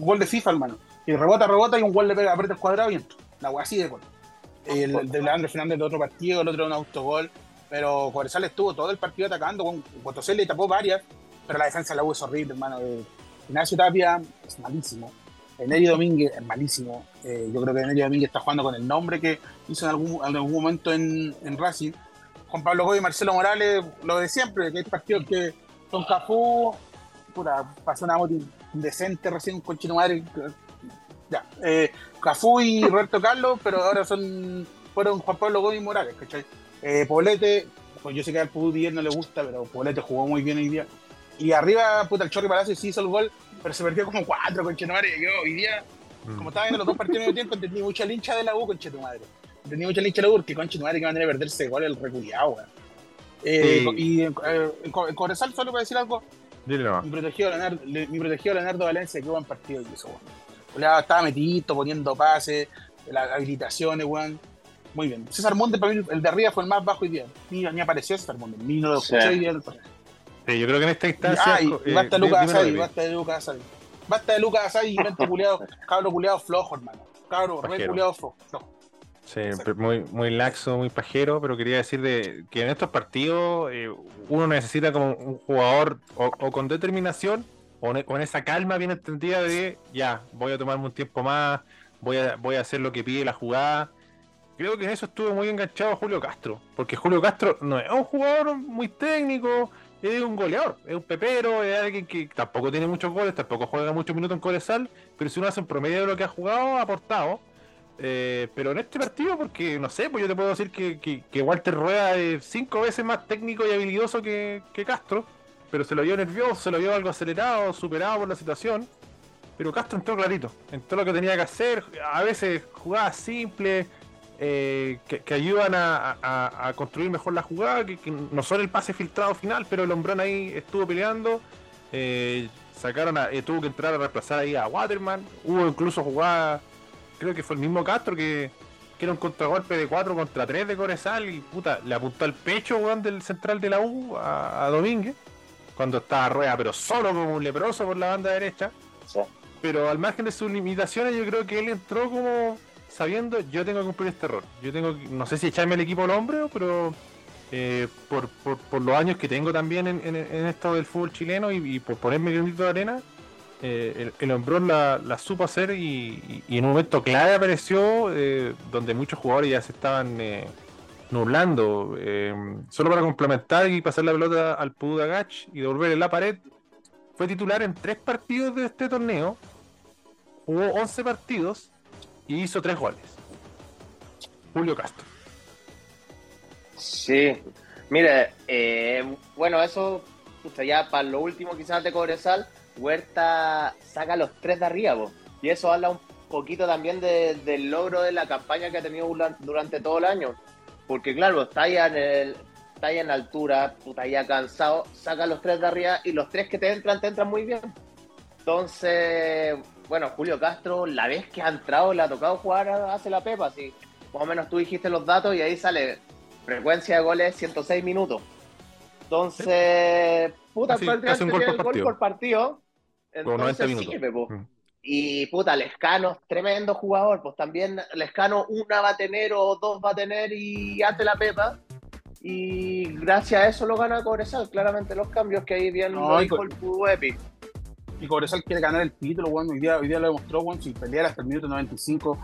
gol de FIFA, hermano. Y rebota, rebota y un gol le pega, aprieta el cuadrado y entra. La weá así de gol. El, de Leandro Fernández de otro partido, el otro de un autogol. Pero Cobresal estuvo todo el partido atacando, con Potosí le tapó varias, pero la defensa de la U es horrible, hermano. Ignacio Tapia es malísimo. Eneri Domínguez es malísimo. Eh, yo creo que Eneri Domínguez está jugando con el nombre que hizo en algún, algún momento en, en Racing. Juan Pablo Goy y Marcelo Morales, lo de siempre, que hay partidos que son Cafú, puta, pasó una moto indecente recién con Chino Madre. Ya, eh, Cafú y Roberto Carlos, pero ahora son fueron Juan Pablo Goy y Morales, ¿cachai? Eh, Poblete, pues yo sé que al Pudi no le gusta, pero Poblete jugó muy bien hoy día. Y arriba, puta, el Chorri Palacio sí hizo el gol, pero se perdió como cuatro con Chetumare. Yo hoy día, mm. como estaba viendo los dos partidos mismo tiempo, entendí mucha lincha de la U con Chetumare. Entendí mucha lincha de la U porque con Chetumare que van a perderse gol el reculiado, weón. Eh, Y en, eh, en, Corezal, solo para decir algo, mi, protegido Leonardo, mi protegido Leonardo Valencia, qué buen partido hizo, weón. Estaba metido, poniendo pases, las habilitaciones, weón. Muy bien. César Monte, para mí, el de arriba fue el más bajo hoy día. Ni, ni apareció César Monte, ni no lo escuché hoy día yo creo que en esta instancia. Y, basta, Lucas Asadi, basta de Lucas Asadi. Basta de Lucas Asadi y mente culiado, cabro culiado flojo, hermano. Cabro, re culiado flojo. Sí, muy, muy laxo, muy pajero, pero quería decir de que en estos partidos eh, uno necesita como un jugador o, con determinación o con esa calma bien entendida de ya, voy a tomarme un tiempo más, voy a, voy a hacer lo que pide la jugada. Creo que en eso estuvo muy enganchado Julio Castro, porque Julio Castro no es un jugador muy técnico, es un goleador, es un pepero, es alguien que tampoco tiene muchos goles, tampoco juega muchos minutos en Cobresal, pero si uno hace un promedio de lo que ha jugado, ha aportado. Eh, pero en este partido, porque no sé, pues yo te puedo decir que, Walter Rueda es cinco veces más técnico y habilidoso que, Castro, pero se lo vio nervioso, se lo vio algo acelerado, superado por la situación. Pero Castro entró clarito, en todo lo que tenía que hacer, a veces jugaba simple eh, que, ayudan a, construir mejor la jugada, que, no son el pase filtrado final, pero el hombrón ahí estuvo peleando. Eh, sacaron a, eh, tuvo que entrar a reemplazar ahí a Waterman. Hubo incluso jugada, creo que fue el mismo Castro que, que era un contragolpe de 4 contra 3 de Corezal y puta, le apuntó al pecho del central de la U a, Domínguez cuando estaba rueda, pero solo como un leproso por la banda derecha. Pero al margen de sus limitaciones, yo creo que él entró como sabiendo yo tengo que cumplir este error. Yo tengo no sé si echarme el equipo al hombro, pero eh, por, por, los años que tengo también en, esto del fútbol chileno y, por ponerme granito de arena, eh, el, el la, supo hacer y, en un momento clave apareció eh, donde muchos jugadores ya se estaban nublando. solo para complementar y pasar la pelota al Pudagach y devolverle la pared, fue titular en tres partidos de este torneo, jugó 11 partidos y hizo tres goles. Julio Castro. Sí, mire, eh, bueno, eso, ya para lo último quizás de Cobresal, Huerta saca los tres de arriba, y eso habla un poquito también de- del logro de la campaña que ha tenido durante todo el año. Porque claro, está ya en el, está ya en altura, puta, ya cansado, saca los tres de arriba y los tres que te entran, te entran muy bien. Entonces, bueno, Julio Castro, la vez que ha entrado, le ha tocado jugar, hace la pepa, así. Más o menos tú dijiste los datos y ahí sale frecuencia de goles 106 minutos. Entonces, puta, Casi- prácticamente gol tiene por el gol partido. por partido. Por 90 Entonces sirve, po. Mm. Y puta, Lescano, tremendo jugador, pues también Lescano una va a tener o dos va a tener y hace la pepa. Y gracias a eso lo gana Cobresal, claramente los cambios que ahí bien No, lo dijo el Pudu Epi. Cobresal quiere ganar el título, weón. Hoy día, hoy día lo demostró, weón. Si pelear hasta el minuto 95,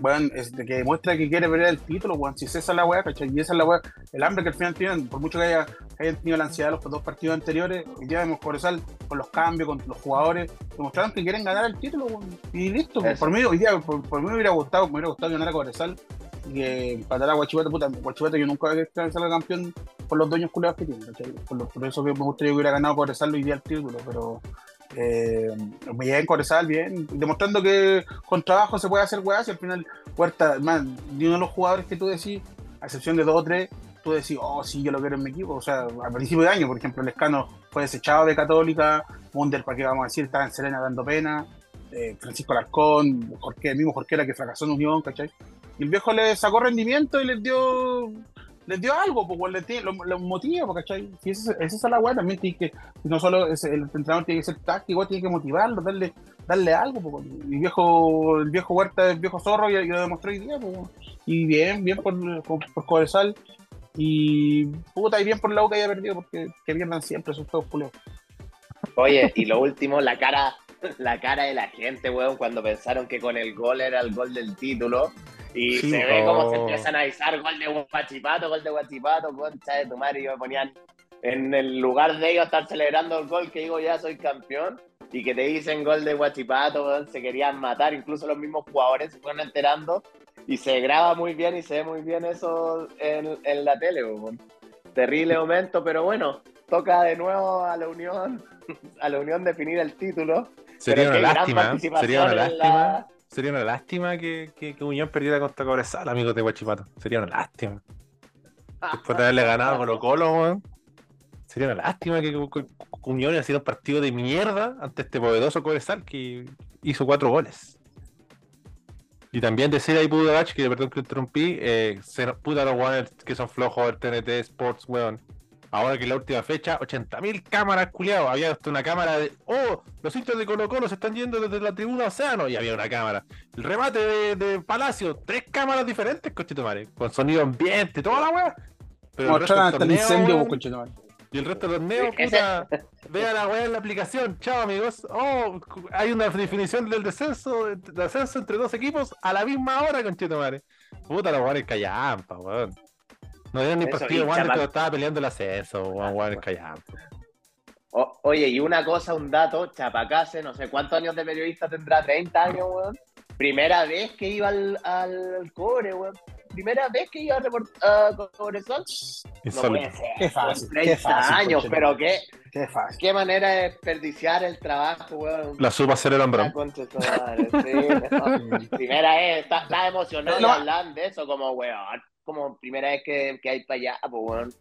weón, es de que demuestra que quiere pelear el título, weón. Si esa es la weá, ¿cachai? Y esa es la weá, el hambre que al final tienen, por mucho que haya, que hayan tenido la ansiedad los dos partidos anteriores, hoy día vemos Cobresal con los cambios, con los jugadores, demostraron que quieren ganar el título, weón. Y listo, Eso. por mí, hoy día, por, por mí me hubiera gustado, me hubiera gustado ganar a Cobresal y que empatara a Guachipato, puta, Guachipato yo nunca voy a salga campeón por los dueños culeados que tienen, por eso que me gustaría que hubiera ganado Cobresal hoy día el título, pero eh, me llegué en Cobresal bien, demostrando que con trabajo se puede hacer weas y al final Huerta, man, de uno de los jugadores que tú decís, a excepción de dos o tres, tú decís, oh sí, yo lo quiero en mi equipo. O sea, al principio de año, por ejemplo, el Escano fue desechado de Católica, Munder, para qué vamos a decir, estaba en Serena dando pena, eh, Francisco Alarcón, Jorge, el mismo Jorquera que fracasó en Unión, ¿cachai? Y el viejo le sacó rendimiento y les dio les dio algo, pues les tiene- lo, lo motiva, pues, ¿cachai? Esa, es la weá, también tiene que, no solo el entrenador tiene que ser táctico, tiene que motivarlo, darle, darle algo, pues. El viejo, el viejo Huerta, el viejo zorro, y, y lo demostró hoy día, pues. Y bien, bien por, por, por Cobresal. Y puta, y bien por la que haya perdido, porque que pierdan siempre esos juegos culeos. Oye, y lo último, la cara, la cara de la gente, weón, cuando pensaron que con el gol era el gol del título. Y Sí, se ve cómo se oh. empiezan a avisar gol de Guachipato, gol de Guachipato, concha de tu madre, y me ponían en el lugar de ellos estar celebrando el gol que digo ya soy campeón. Y que te dicen gol de Guachipato, se querían matar, incluso los mismos jugadores se fueron enterando. Y se graba muy bien y se ve muy bien eso en, en la tele. Terrible momento, pero bueno, toca de nuevo a la Unión, a la Unión definir el título. Sería una lástima, sería una lástima, la- sería una lástima que, que, que Unión perdiera contra Cobresal, amigos de Guachipato. Sería una lástima. Después de haberle ganado a Colo Colo, weón. Sería una lástima que, que- Unión hiciera un partido de mierda ante este poderoso Cobresal que hizo cuatro goles. Y también decir ahí Pudagach, que perdón que lo interrumpí, eh, se puta los que son flojos del TNT Sports, weón. Ahora que en la última fecha, 80.000 cámaras, culiados. Había hasta una cámara de. ¡Oh! Los hinchas de Colo Colo se están yendo desde la tribuna Océano. Y había una cámara. El remate de, de Palacio, tres cámaras diferentes, cochitomare. Con sonido ambiente, toda la weá. Pero el resto Mostraron del hasta el torneo, incendio, conchetumare. y el resto del torneo, puta, vea la weá en la aplicación. Chao, amigos. Oh, hay una definición del descenso, del ascenso entre dos equipos a la misma hora, conchetumare. Puta, los weones callampa, weón. No dieron ni Eso, partido, chapa- cuando estaba peleando el ascenso, weón, weones callampa. O- oye, y una cosa, un dato, Chapacase, no sé cuántos años de periodista tendrá, 30 años, weón. Primera vez que iba al, al cobre, weón. Primera vez que iba a reportar a Cobresal. No puede ser. Qué fácil, Son qué 30 fácil, años, pero qué, Qué fácil. qué manera de desperdiciar el trabajo, weón. La supo hacer el madre, sí, no. Primera vez, está, está emocionado hablar de eso, como weón. Como primera vez que, que hay para allá, pues weón.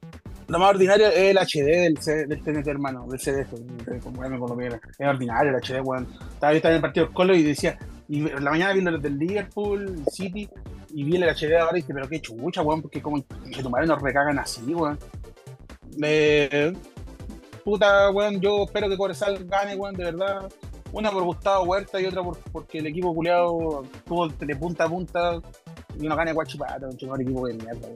Lo más ordinario es el HD del, C- del TNT, hermano, del CDF, weón me colombiana. Es ordinario el HD, weón. Estaba, estaba en el partido del Colo y decía, y la mañana vi los del Liverpool, City, y vi el HD ahora y dije, pero qué chucha, weón, porque como que tu madre nos recagan así, weón. Eh, puta, weón, yo espero que Cobresal gane, weón, de verdad. Una por Gustavo Huerta y otra por, porque el equipo culiado tuvo de punta a punta y no gane Guachipato, un equipo de mierda.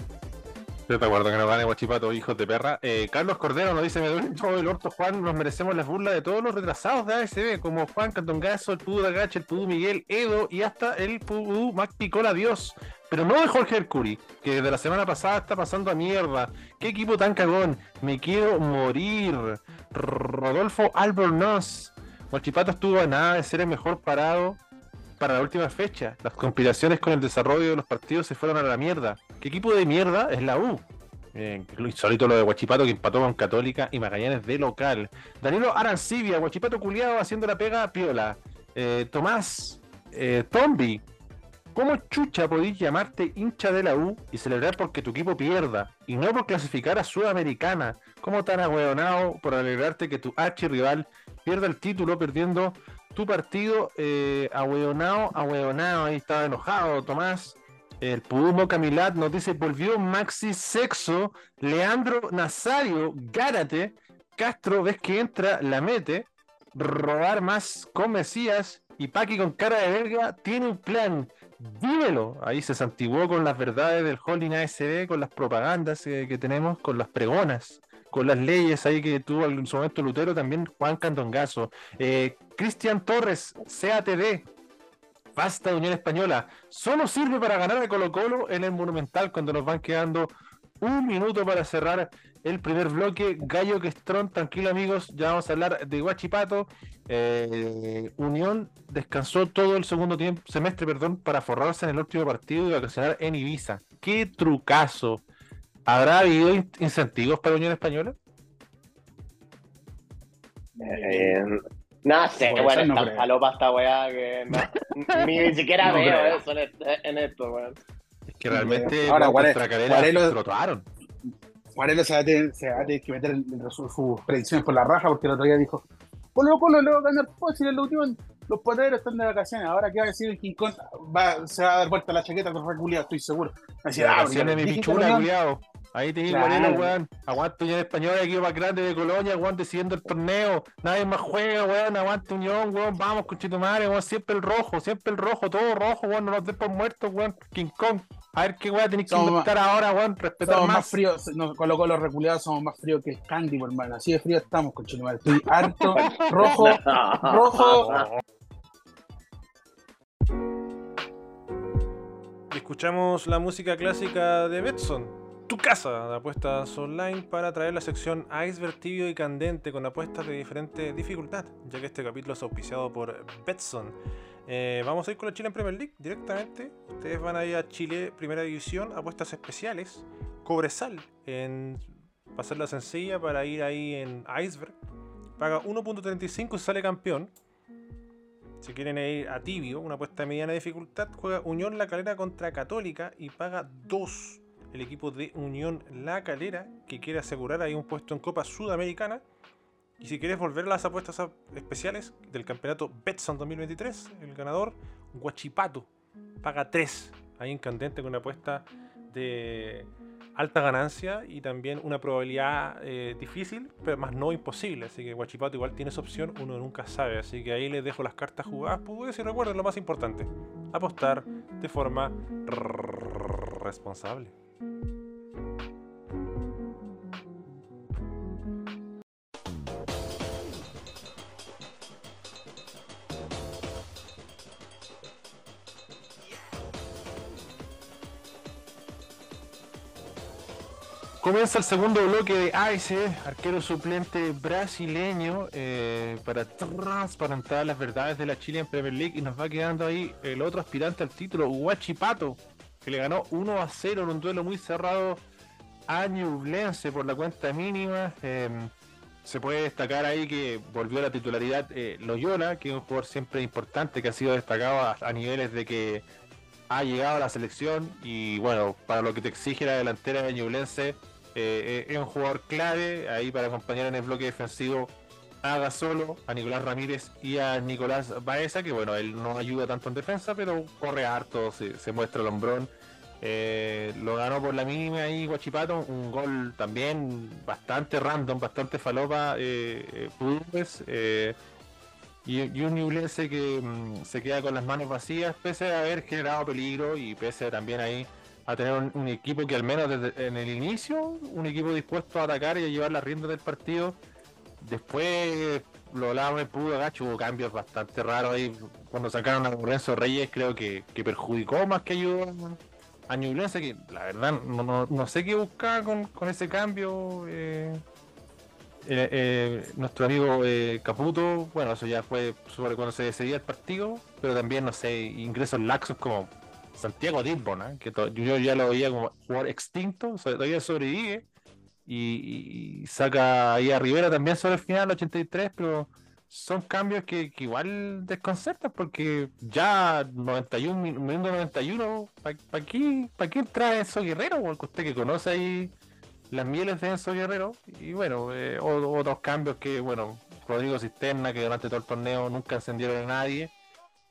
Yo te acuerdo que no gane Guachipato, hijos de perra. Eh, Carlos Cordero nos dice: Me duele todo el orto, Juan. Nos merecemos las burlas de todos los retrasados de ASB, como Juan Cantongazo, el Pudu Dagache, el Pudu Miguel, Edo y hasta el Pudu Mac Picola Dios. Pero no de Jorge Hercuri, que desde la semana pasada está pasando a mierda. ¿Qué equipo tan cagón? Me quiero morir. Rodolfo Albornoz. Guachipato estuvo a nada de ser el mejor parado para la última fecha. Las conspiraciones con el desarrollo de los partidos se fueron a la mierda. ¿Qué equipo de mierda es la U? Eh, lo insólito lo de Guachipato que empató con Católica y Magallanes de local. Danilo Arancibia, Guachipato culiado haciendo la pega a piola. Eh, Tomás Eh, Tombi, ¿cómo chucha podéis llamarte hincha de la U y celebrar porque tu equipo pierda y no por clasificar a Sudamericana? ¿Cómo tan ahueonado por alegrarte que tu archirrival pierda el título perdiendo tu partido? Eh, ahueonado, ahí estaba enojado Tomás. El Pudumo Camilat nos dice, volvió Maxi Sexo, Leandro Nazario, Gárate, Castro, ves que entra, la mete, robar más con Mesías y Paqui con cara de verga tiene un plan. Dímelo. Ahí se santiguó con las verdades del holding ASB, con las propagandas eh, que tenemos, con las pregonas, con las leyes ahí que tuvo en su momento Lutero, también Juan Candongazo. Eh, Cristian Torres, CATD, Basta de Unión Española. Solo sirve para ganar a Colo Colo en el Monumental cuando nos van quedando un minuto para cerrar el primer bloque. Gallo Questrón, tranquilo amigos, ya vamos a hablar de Guachipato. Eh, Unión descansó todo el segundo tiempo, semestre perdón, para forrarse en el último partido y vacacionar en Ibiza. ¡Qué trucazo! ¿Habrá habido in- incentivos para Unión Española? Eh, no sé, Por bueno, no es tan esta weá que no- ni, ni siquiera No veo creo. eso en, este- en esto, weón. Que realmente Ahora, weón, Guare- contra Calera Guarelo- trotaron. Guarelo se va a tener, se va a tener que meter el- el- sus predicciones por la raja porque el otro día dijo: Colo Colo le va a ganar fácil en la última. Los poderes están de vacaciones. Ahora, ¿qué va a decir el King Kong? Va, se va a dar vuelta la chaqueta con reculiado, estoy seguro. Va a decir, ah, Vacaciones, mi que pichula, culiao. Ahí te digo, Claro. Guarelo, weón. Aguante Unión Española, equipo más grande de Colonia, weón, decidiendo el torneo. Nadie más juega, weón. Aguante Unión, weón. Vamos, con madre, weón. Siempre el rojo, siempre el rojo, todo rojo, weón. No nos den por muertos, weón. King Kong. A ver qué weón tenéis que inventar ahora, weón. Respetar Somos más. más fríos, no, Colo Colo reculeados somos más fríos que el Candy, por hermano. Así de frío estamos, con Estoy harto, rojo, rojo. Escuchamos la música clásica de Betson, tu casa de apuestas online para traer la sección Iceberg tibio y candente con apuestas de diferente dificultad, ya que este capítulo es auspiciado por Betson. Eh, vamos a ir con la Chile en Premier League directamente. Ustedes van a ir a Chile Primera División, apuestas especiales, Cobresal, en va a ser la sencilla para ir ahí en Iceberg. Paga 1.35 y sale campeón. Si quieren ir a tibio, una apuesta de mediana dificultad, juega Unión La Calera contra Católica y paga 2 el equipo de Unión La Calera que quiere asegurar ahí un puesto en Copa Sudamericana. Y si quieres volver a las apuestas especiales del campeonato Betson 2023, el ganador, Guachipato, paga 3 ahí en candente con una apuesta de alta ganancia y también una probabilidad eh, difícil, pero más no imposible. Así que Guachipato igual tiene esa opción, uno nunca sabe. Así que ahí les dejo las cartas jugadas. Pues y recuerden lo más importante: apostar de forma responsable. Comienza el segundo bloque de AICE, arquero suplente brasileño, eh, para transparentar las verdades de la Chile en Premier League. Y nos va quedando ahí el otro aspirante al título, Huachipato, que le ganó 1 a 0 en un duelo muy cerrado a Ñublense por la cuenta mínima. Eh, se puede destacar ahí que volvió a la titularidad eh, Loyola, que es un jugador siempre importante, que ha sido destacado a, a niveles de que ha llegado a la selección y bueno, para lo que te exige la delantera de Ñublense, eh, es un jugador clave ahí para acompañar en el bloque defensivo a Gasolo, a Nicolás Ramírez y a Nicolás Baeza, que bueno, él no ayuda tanto en defensa, pero corre harto, se, muestra el hombrón. Eh, lo ganó por la mínima ahí Guachipato, un gol también bastante random, bastante falopa, eh, eh, eh, y, y un Ñublense que mm, se queda con las manos vacías, pese a haber generado peligro y pese también ahí a tener un, equipo que al menos desde en el inicio, un equipo dispuesto a atacar y a llevar las riendas del partido. Después lo hablábamos de Pudo Gacho, hubo cambios bastante raros ahí. Cuando sacaron a Lorenzo Reyes, creo que, que perjudicó más que ayudó a Ñublense, que la verdad no, no- no sé qué buscaba con, con ese cambio. eh, eh, eh, nuestro amigo eh, Caputo, bueno, eso ya fue sobre cuando se decidía el partido, pero también, no sé, ingresos laxos como Santiago Timbon, ¿eh? que yo ya lo veía como jugador extinto, todavía sobrevive y, saca ahí a Rivera también sobre el final, 83, pero son cambios que, igual desconcertan porque ya 91 min- minuto 91 ¿para pa qué, pa qué trae Enzo Guerrero? Porque usted que conoce ahí las mieles de Enzo Guerrero y bueno, eh, otros cambios que bueno, Rodrigo Cisterna que durante todo el torneo nunca encendieron a nadie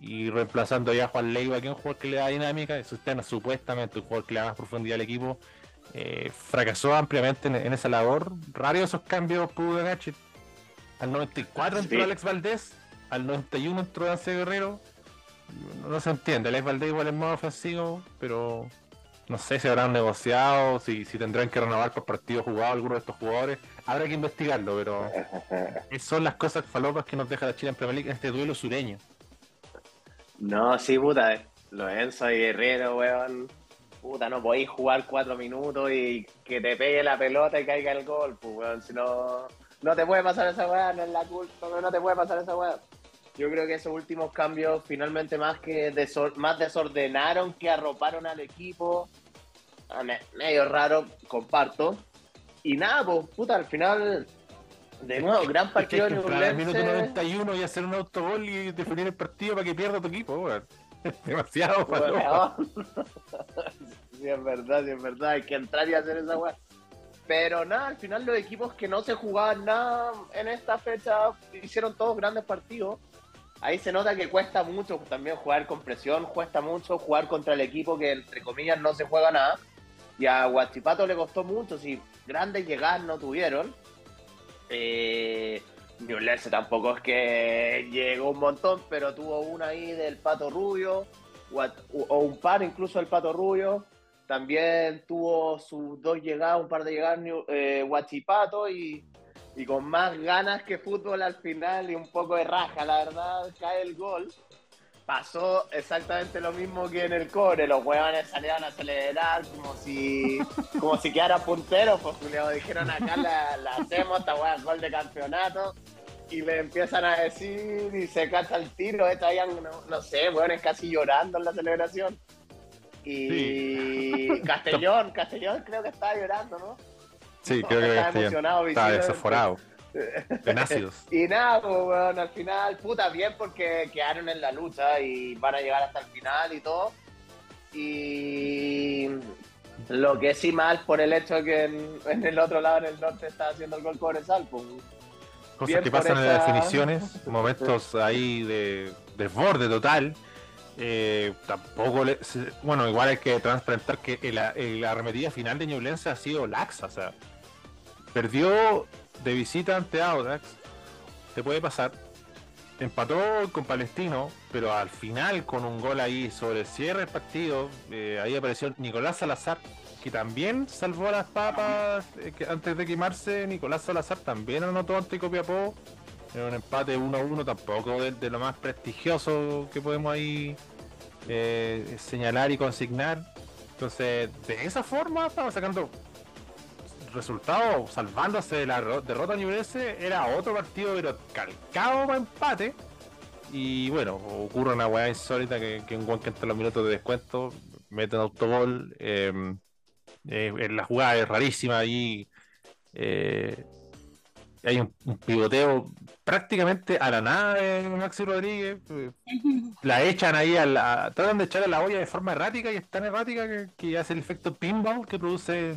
y reemplazando ya a Juan Leiva que es un jugador que le da dinámica Cisterna supuestamente un jugador que le da más profundidad al equipo eh, fracasó ampliamente en, en esa labor raro esos cambios pudo Gachet al 94 entró Sí. Alex Valdés, al 91 entró Dance Guerrero. No, no se entiende, Alex Valdés igual es más ofensivo, pero no sé si habrán negociado, si, si tendrán que renovar por partidos jugados algunos de estos jugadores. Habrá que investigarlo, pero son las cosas falopas que nos deja la Chile en Premier League en este duelo sureño. No, sí, puta. Los Enzo y Guerrero, weón. Puta, no podéis jugar cuatro minutos y que te pegue la pelota y caiga el gol, pues, weón. Si no, no te puede pasar esa weá, no es la culpa, no te puede pasar esa weá. Yo creo que esos últimos cambios finalmente más que desor- más desordenaron que arroparon al equipo. Ah, me- medio raro, comparto. Y nada, pues, puta, al final, de nuevo, gran Es que partido que de entrar al minuto Ñublense. 91 y hacer un autogol y definir el partido para que pierda tu equipo, weón. Demasiado. Weón. sí, es verdad, sí, es verdad. Hay que entrar y hacer esa weá. Pero nada, al final los equipos que no se jugaban nada en esta fecha hicieron todos grandes partidos. Ahí se nota que cuesta mucho también jugar con presión, cuesta mucho jugar contra el equipo que entre comillas no se juega nada. Y a Guachipato le costó mucho, si grandes llegadas no tuvieron. Eh, Ñublense tampoco es que llegó un montón, pero tuvo una ahí del Pato Rubio, o un par incluso del Pato Rubio. También tuvo sus dos llegadas, un par de llegadas eh, Guachipato y, y con más ganas que fútbol al final y un poco de raja, la verdad, cae el gol. Pasó exactamente lo mismo que en el core, los huevones salieron a acelerar como si, como si quedara puntero, pues dijeron acá la, la hacemos, esta hueá gol de campeonato, y le empiezan a decir y se cacha el tiro, estaban, no, no sé, huevones casi llorando en la celebración. Y Castellón, Castellón creo que estaba llorando, ¿no? Sí, creo que estaba está bien. emocionado, Está visiblemente. Y nada, pues, weón, al final, puta, bien porque quedaron en la lucha y van a llegar hasta el final y todo. Y lo que sí mal por el hecho que en, en el otro lado, en el norte, está haciendo el gol Cobresal, pues. Cosas Bien que pasan en las definiciones, momentos ahí de desborde total. Eh, tampoco le- bueno, igual hay que transparentar que el- la arremetida final de Ñublense ha sido laxa, o sea, perdió de visita ante Audax, te puede pasar. Empató con Palestino, pero al final con un gol ahí sobre el cierre del partido, eh, ahí apareció Nicolás Salazar, que también salvó a las papas eh, antes de quemarse. Nicolás Salazar también anotó ante Copiapó. En un empate 1-1 tampoco de, de lo más prestigioso que podemos ahí eh, señalar y consignar. Entonces, de esa forma estamos sacando resultados, salvándose de la ro- derrota ñublense. Era otro partido, pero calcado para empate. Y bueno, ocurre una weá insólita que, un guan que entra en los minutos de descuento, mete un autogol. eh, eh, en la jugada es rarísima ahí. eh, hay un, un pivoteo prácticamente a la nada de Maxi Rodríguez. eh, la echan ahí, a la, tratan de echar a la olla de forma errática y es tan errática que, que hace el efecto pinball que produce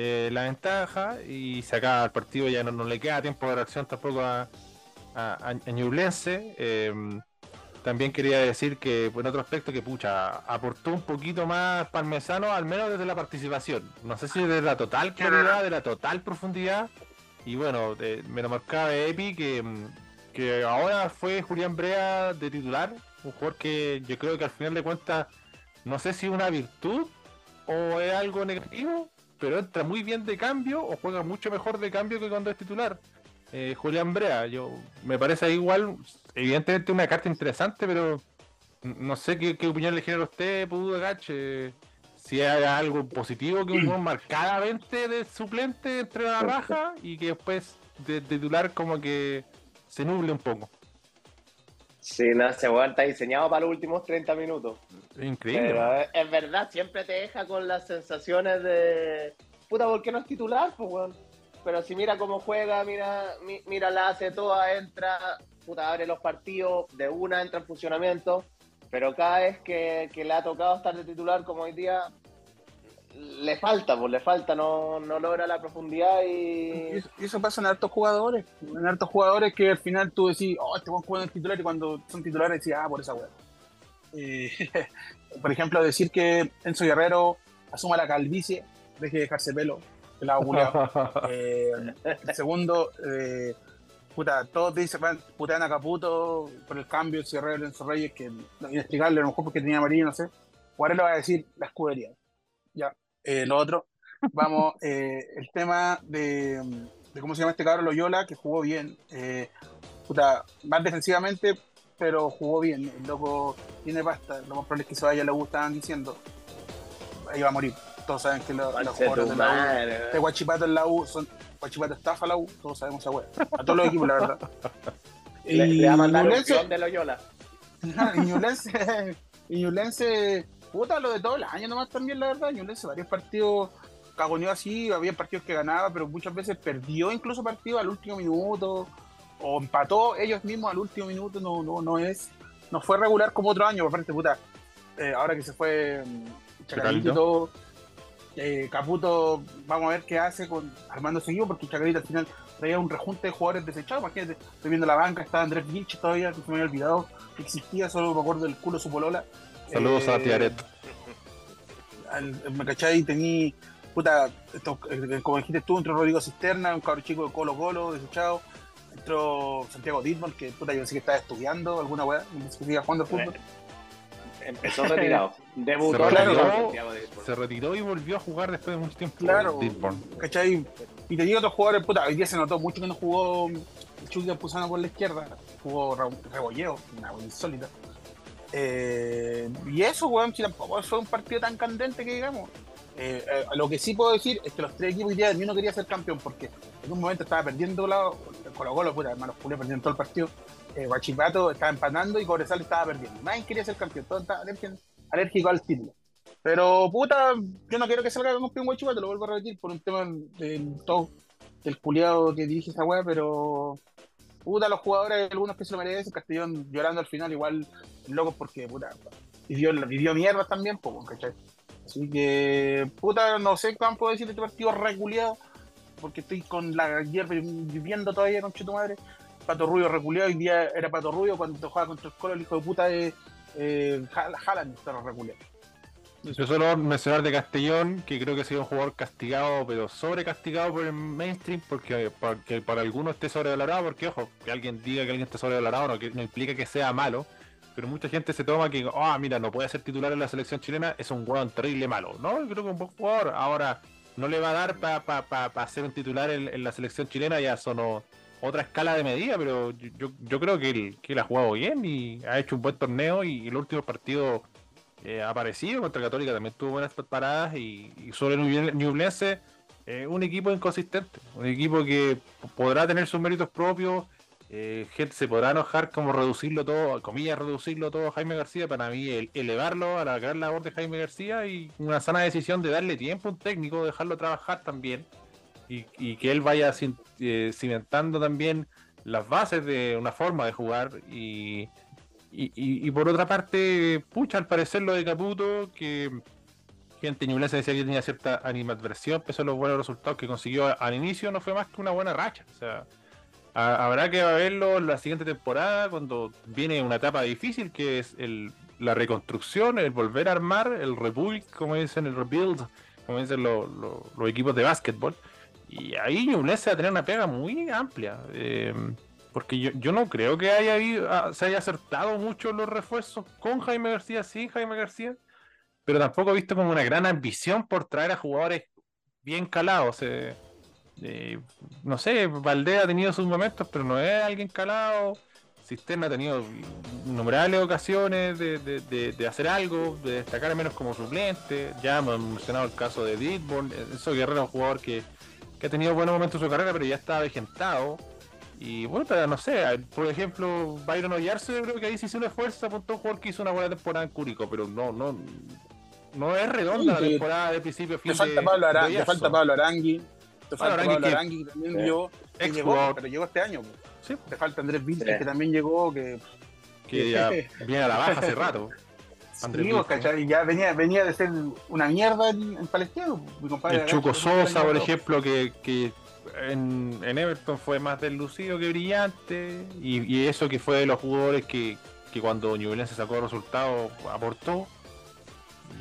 eh, la ventaja y se acaba el partido. Ya no, no le queda tiempo de reacción tampoco a, a, Ñublense. Eh, también quería decir que, por otro aspecto, que pucha, aportó un poquito más Parmesano, al menos desde la participación. No sé si de la total claridad, de la total profundidad. Y bueno, eh, me lo marcaba Epi que, mm, que ahora fue Julián Brea de titular, un jugador que yo creo que al final de cuentas, no sé si una virtud o es algo negativo, pero entra muy bien de cambio o juega mucho mejor de cambio que cuando es titular. Eh, Julián Brea, yo me parece igual, evidentemente una carta interesante, pero no sé qué, qué opinión le genera a usted, Pudo Gache. Si hay algo positivo que un jugador marcadamente de suplente entre la raja y que después de, de titular como que se nuble un poco. Sí, no, ese weón está diseñado para los últimos 30 minutos. Increíble. Pero es, es verdad, siempre te deja con las sensaciones de. Puta, ¿por qué no es titular? Pues, weón. Pero si mira cómo juega, mira, mi- mira, la hace toda, entra. puta, abre los partidos, de una entra en funcionamiento, pero cada vez que, que le ha tocado estar de titular como hoy día, le falta, pues le falta, no, no logra la profundidad y... Y eso, y eso pasa en hartos jugadores. En hartos jugadores que al final tú decís, oh, este buen jugando en titular y cuando son titulares decís, ah, por esa. Eh, por ejemplo, decir que Enzo Guerrero asuma la calvicie, deje de dejarse pelo, que la ha. Eh, el segundo, eh, puta, todos dicen, putean a Caputo por el cambio, el cierre de Enzo Reyes, que inexplicable, a lo mejor porque tenía amarillo, no sé. Guarelo va a decir la escudería. Eh, lo otro. Vamos, eh, el tema de, de cómo se llama este cabrón Loyola, que jugó bien. Eh, puta, más defensivamente, pero jugó bien. El loco tiene pasta. Lo más probable es que se vaya a la U, estaban diciendo. Ahí va a morir. Todos saben que lo- los jugadores de la U este Guachipato en la U son Guachipato estafa la U, todos sabemos esa wea. A todos los equipos, la verdad. Le, le va a mandar de Loyola. y Ñublense, y Ñublense, puta, lo de todo el año nomás también, la verdad. Ñublense varios partidos cagoneó así, había partidos que ganaba, pero muchas veces perdió incluso partidos al último minuto, o empató ellos mismos al último minuto, no, no, no es, no fue regular como otro año, por parte, puta, eh, ahora que se fue mm, Chacarito y todo, eh, Caputo, vamos a ver qué hace con Armando Seguido, porque Chacarito al final traía un rejunte de jugadores desechados, imagínate, estoy viendo la banca, está Andrés Vilches todavía, que se me había olvidado que existía, solo me acuerdo del culo de su polola. Saludos a Eh, Tiaret. al- me cachai, tení, puta, esto, eh, como dijiste tú, entró Rodrigo Cisterna, un cabro chico de Colo Colo, desechado, entró Santiago Ditman, que puta, yo pensé que estaba estudiando alguna weá, no que seguía jugando al fútbol. Empezó retirado. Debutó Se retiró. Depor. Se retiró y volvió a jugar después de mucho tiempo. Claro. Dearborn. ¿Cachai? Y tenía otros jugadores, puta, hoy día se notó mucho que no jugó Chucky Campuzano por la izquierda, jugó Rebolleo, una insólita. Eh, y eso, weón, si tampoco fue un partido tan candente que digamos. Eh, eh, lo que sí puedo decir es que los tres equipos hoy día ni uno quería ser campeón porque en un momento estaba perdiendo la Colo Colo, puta, hermanos Julio perdieron todo el partido. Guachipato estaba empatando y Cobresal estaba perdiendo. Nadie quería ser campeón, todos estaban alérgicos- alérgicos al título. Pero puta, yo no quiero que salga campeón Guachipato, lo vuelvo a repetir por un tema del todo, del culiado que dirige esa weá, pero puta, los jugadores, algunos que se lo merecen, Castellón llorando al final, igual locos porque puta, vivió, vivió mierda también, pues, ¿cachai? Así que, puta, no sé cuánto puedo decir de este partido reculeado, porque estoy con la hierba viviendo todavía con tu madre. Pato Rubio reculeado, hoy día era Pato Rubio cuando jugaba contra el Colo, el hijo de puta de eh, Haaland, pero reculeado. Yo solo mencionar de Castellón, que creo que ha sido un jugador castigado, pero sobrecastigado por el mainstream, porque, porque para algunos esté sobrevalorado, porque ojo, que alguien diga que alguien esté sobrevalorado no, que- no implica que sea malo, pero mucha gente se toma que, ah, mira, no puede ser titular en la selección chilena, es un hueón terrible malo. No, yo creo que un buen jugador. Ahora, no le va a dar para pa, pa, pa ser un titular en, la selección chilena, ya son otra escala de medida, pero yo, yo, creo que que él ha jugado bien y ha hecho un buen torneo y el último partido eh, aparecido. Contra Católica también tuvo buenas paradas y, y sobre Ñuble- Ñublense eh, un equipo inconsistente. Un equipo que podrá tener sus méritos propios. Eh, gente se podrá enojar como reducirlo todo comillas reducirlo todo a Jaime García. Para mí el- elevarlo a la gran labor de Jaime García y una sana decisión de darle tiempo a un técnico dejarlo trabajar también. Y, y que él vaya eh, cimentando también las bases de una forma de jugar y, y, y- por otra parte, pucha, al parecer lo de Caputo, que gente ñublense decía que tenía cierta animadversión, pese a los buenos resultados que consiguió al inicio, no fue más que una buena racha. O sea, ha- habrá que verlo la siguiente temporada, cuando viene una etapa difícil, que es el, la reconstrucción, el volver a armar, el rebuild, como dicen, el rebuild, como dicen lo- lo- los equipos de básquetbol. Y ahí Ñublense va a tener una pega muy amplia. eh, porque yo, yo no creo que haya habido- ah, se haya acertado mucho los refuerzos con Jaime García, sin Jaime García. Pero tampoco he visto como una gran ambición por traer a jugadores bien calados. eh, no sé, Valdés ha tenido sus momentos, pero no es alguien calado. Cisterna ha tenido innumerables ocasiones de, de- de- de hacer algo, de destacar al menos como suplente. Ya hemos mencionado el caso de Ditborn, eso Guerrero es un jugador que, que ha tenido buenos momentos en su carrera, pero ya está avejentado. Y bueno, pero no sé, por ejemplo, Byron Oyarce, yo creo que ahí sí se le esfuerza, apuntó un jugador que hizo una buena temporada en Curicó, pero no, no, no es redonda la temporada de principio a fin Te falta de- Pablo Arangui, te falta Pablo Arangui, te falta Arangui Pablo que- Arangui que también Sí. llegó, que llegó, pero llegó este año. Sí. Te falta Andrés Vilches, Sí. que también llegó, que Que ya viene a la baja hace rato. Andrés. Ya venía, venía de ser una mierda en, en Palestino. Mi compadre El Chuco Sosa, por ejemplo, que, que en, Everton fue más deslucido que brillante. Y, eso que fue de los jugadores que, que cuando Ñublense sacó resultados aportó.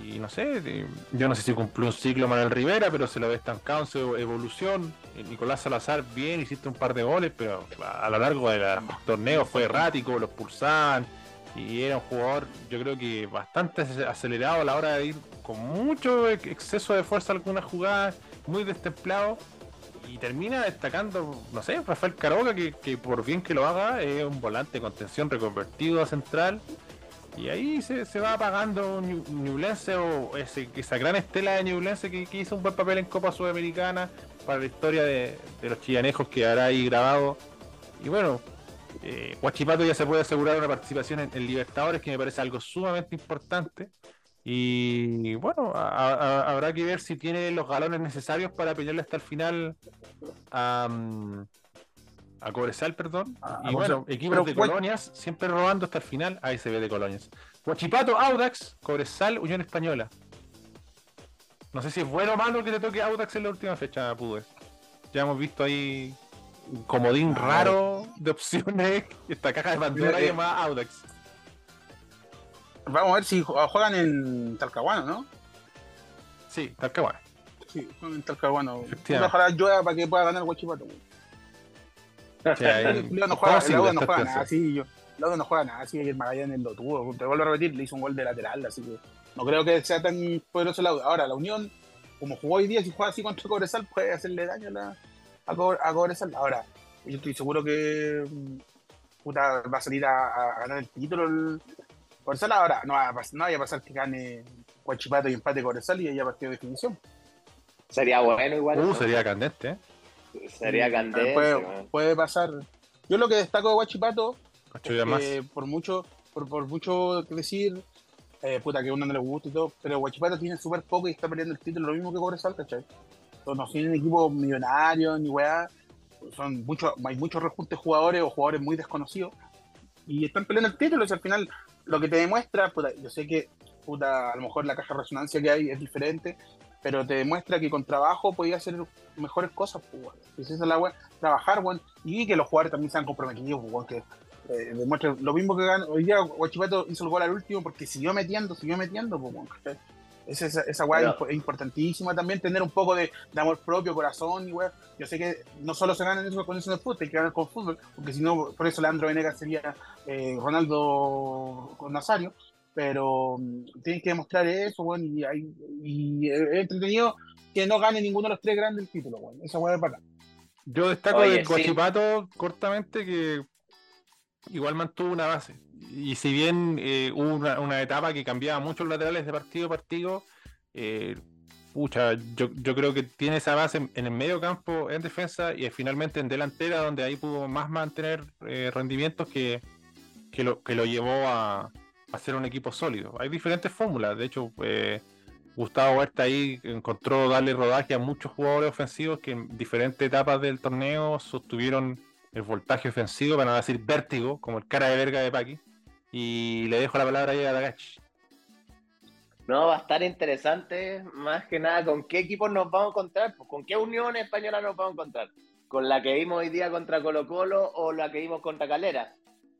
Y no sé, yo no sé si cumplió un ciclo Manuel Rivera, pero se lo ve estancado en su evolución. Eh, Nicolás Salazar, bien, hiciste un par de goles, pero a, lo largo del torneo fue errático, los pulsaban. Y era un jugador, yo creo que bastante ac- acelerado a la hora de ir con mucho ex- exceso de fuerza algunas jugadas, muy destemplado. Y termina destacando, no sé, Rafael Caroga, que, por bien que lo haga, es un volante de contención reconvertido a central. Y ahí se, se va apagando Ñu- Ñublense o ese, esa gran estela de Ñublense que, hizo un buen papel en Copa Sudamericana para la historia de, los chillanejos que habrá ahí grabado. Y bueno, eh, ya se puede asegurar una participación en Libertadores, que me parece algo sumamente importante. Y bueno, a- a- habrá que ver si tiene los galones necesarios para pelearle hasta el final a, mm, a Cobresal, perdón. A- y a bueno, equipos Pero, de ¿cuál- colonias, siempre robando hasta el final. Ahí se ve de colonias. Huachipato, Audax, Cobresal, Unión Española. No sé si es bueno o malo que te toque Audax en la última fecha, Pude. Ya hemos visto ahí un comodín Ah, raro de opciones. Esta caja de Pandora llamada Audax. Vamos a ver si ju- juegan en Talcahuano, ¿no? Sí, Talcahuano. Sí, juegan en Talcahuano. Ojalá llueva para que pueda ganar Guachipato. Sí, ahí- El no juega, ¿Cómo sigue el esta no juega nada así. Yo, Lauda no juega nada así. El Magallanes lo tuvo. Te vuelvo a repetir, le hizo un gol de lateral. Así que no creo que sea tan poderoso el Lauda. Ahora, la Unión, como jugó hoy día, si juega así contra Cobresal, puede hacerle daño a, la- a, Co- a Cobresal. Ahora, yo estoy seguro que mm, puta, va a salir a, a ganar el título el Cobresal. Ahora, no va a, pas- no vaya a pasar que gane Guachipato y empate Cobresal y haya partido de definición. Sería bueno igual. Uh, sería candente, ¿eh? Sería candente. puede, pasar. Yo lo que destaco de Guachipato más. Eh, por mucho por, por mucho que decir eh, puta que a uno no le gusta y todo pero Guachipato tiene súper poco y está peleando el título lo mismo que Cobresal ¿cachai? Entonces, no tienen equipos millonarios ni weá son muchos hay muchos rejuntes jugadores o jugadores muy desconocidos y están peleando el título y al final lo que te demuestra puta, yo sé que puta, a lo mejor la caja de resonancia que hay es diferente pero te demuestra que con trabajo podía hacer mejores cosas pues, trabajar y que los jugadores también sean comprometidos pues, que eh, demuestra lo mismo que ganó. Hoy día Guachipato hizo el gol al último porque siguió metiendo, siguió metiendo. Pues, Esa, esa, weá es impo- es importantísima también, tener un poco de, de amor propio, corazón y weá. Yo sé que no solo se gana en eso, con eso en el fútbol, hay que ganar con fútbol, porque si no, por eso Leandro Venegas sería eh, Ronaldo con Nazario. Pero mm, tienen que demostrar eso, bueno, y, hay, y es entretenido que no gane ninguno de los tres grandes el título, bueno. Esa weá es bacán. Yo destaco Oye, de sí. Guachipato cortamente que igual mantuvo una base. Y si bien eh, hubo una, una etapa que cambiaba mucho los laterales de partido a partido, eh, pucha, yo, yo creo que tiene esa base en, el medio campo, en defensa y finalmente en delantera, donde ahí pudo más mantener eh, rendimientos que, que, lo, que lo llevó a, a ser un equipo sólido. Hay diferentes fórmulas, de hecho, eh, Gustavo Huerta ahí encontró darle rodaje a muchos jugadores ofensivos que en diferentes etapas del torneo sostuvieron el voltaje ofensivo, para no decir vértigo, como el cara de verga de Paqui. Y le dejo la palabra ahí a Dagach. No, va a estar interesante más que nada con qué equipos nos vamos a encontrar, pues, con qué Unión Española nos vamos a encontrar. Con la que vimos hoy día contra Colo Colo o la que vimos contra Calera.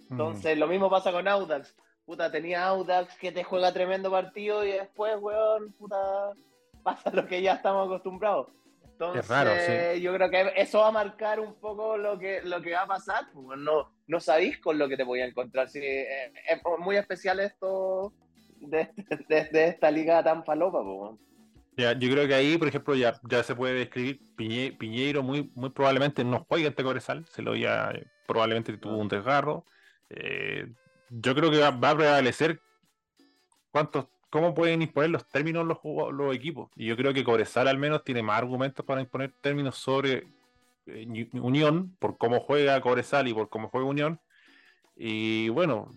Entonces, lo mismo pasa con Audax. Puta, tenía Audax que te juega tremendo partido y después, weón, puta, pasa lo que ya estamos acostumbrados. Entonces, Es raro, sí. yo creo que eso va a marcar un poco lo que, lo que va a pasar. Pues, no, no sabéis con lo que te voy a encontrar. Sí, eh, es muy especial esto de, esta liga tan falopa. Ya, yo creo que ahí, por ejemplo, ya, ya se puede describir Piñe- Piñeiro muy, muy probablemente no juegue ante Cobresal, se lo ya probablemente tuvo un desgarro. Eh, yo creo que va, a prevalecer cuántos, cómo pueden imponer los términos los, los equipos. Y yo creo que Cobresal al menos tiene más argumentos para imponer términos sobre eh, Unión, por cómo juega Cobresal y por cómo juega Unión. Y bueno,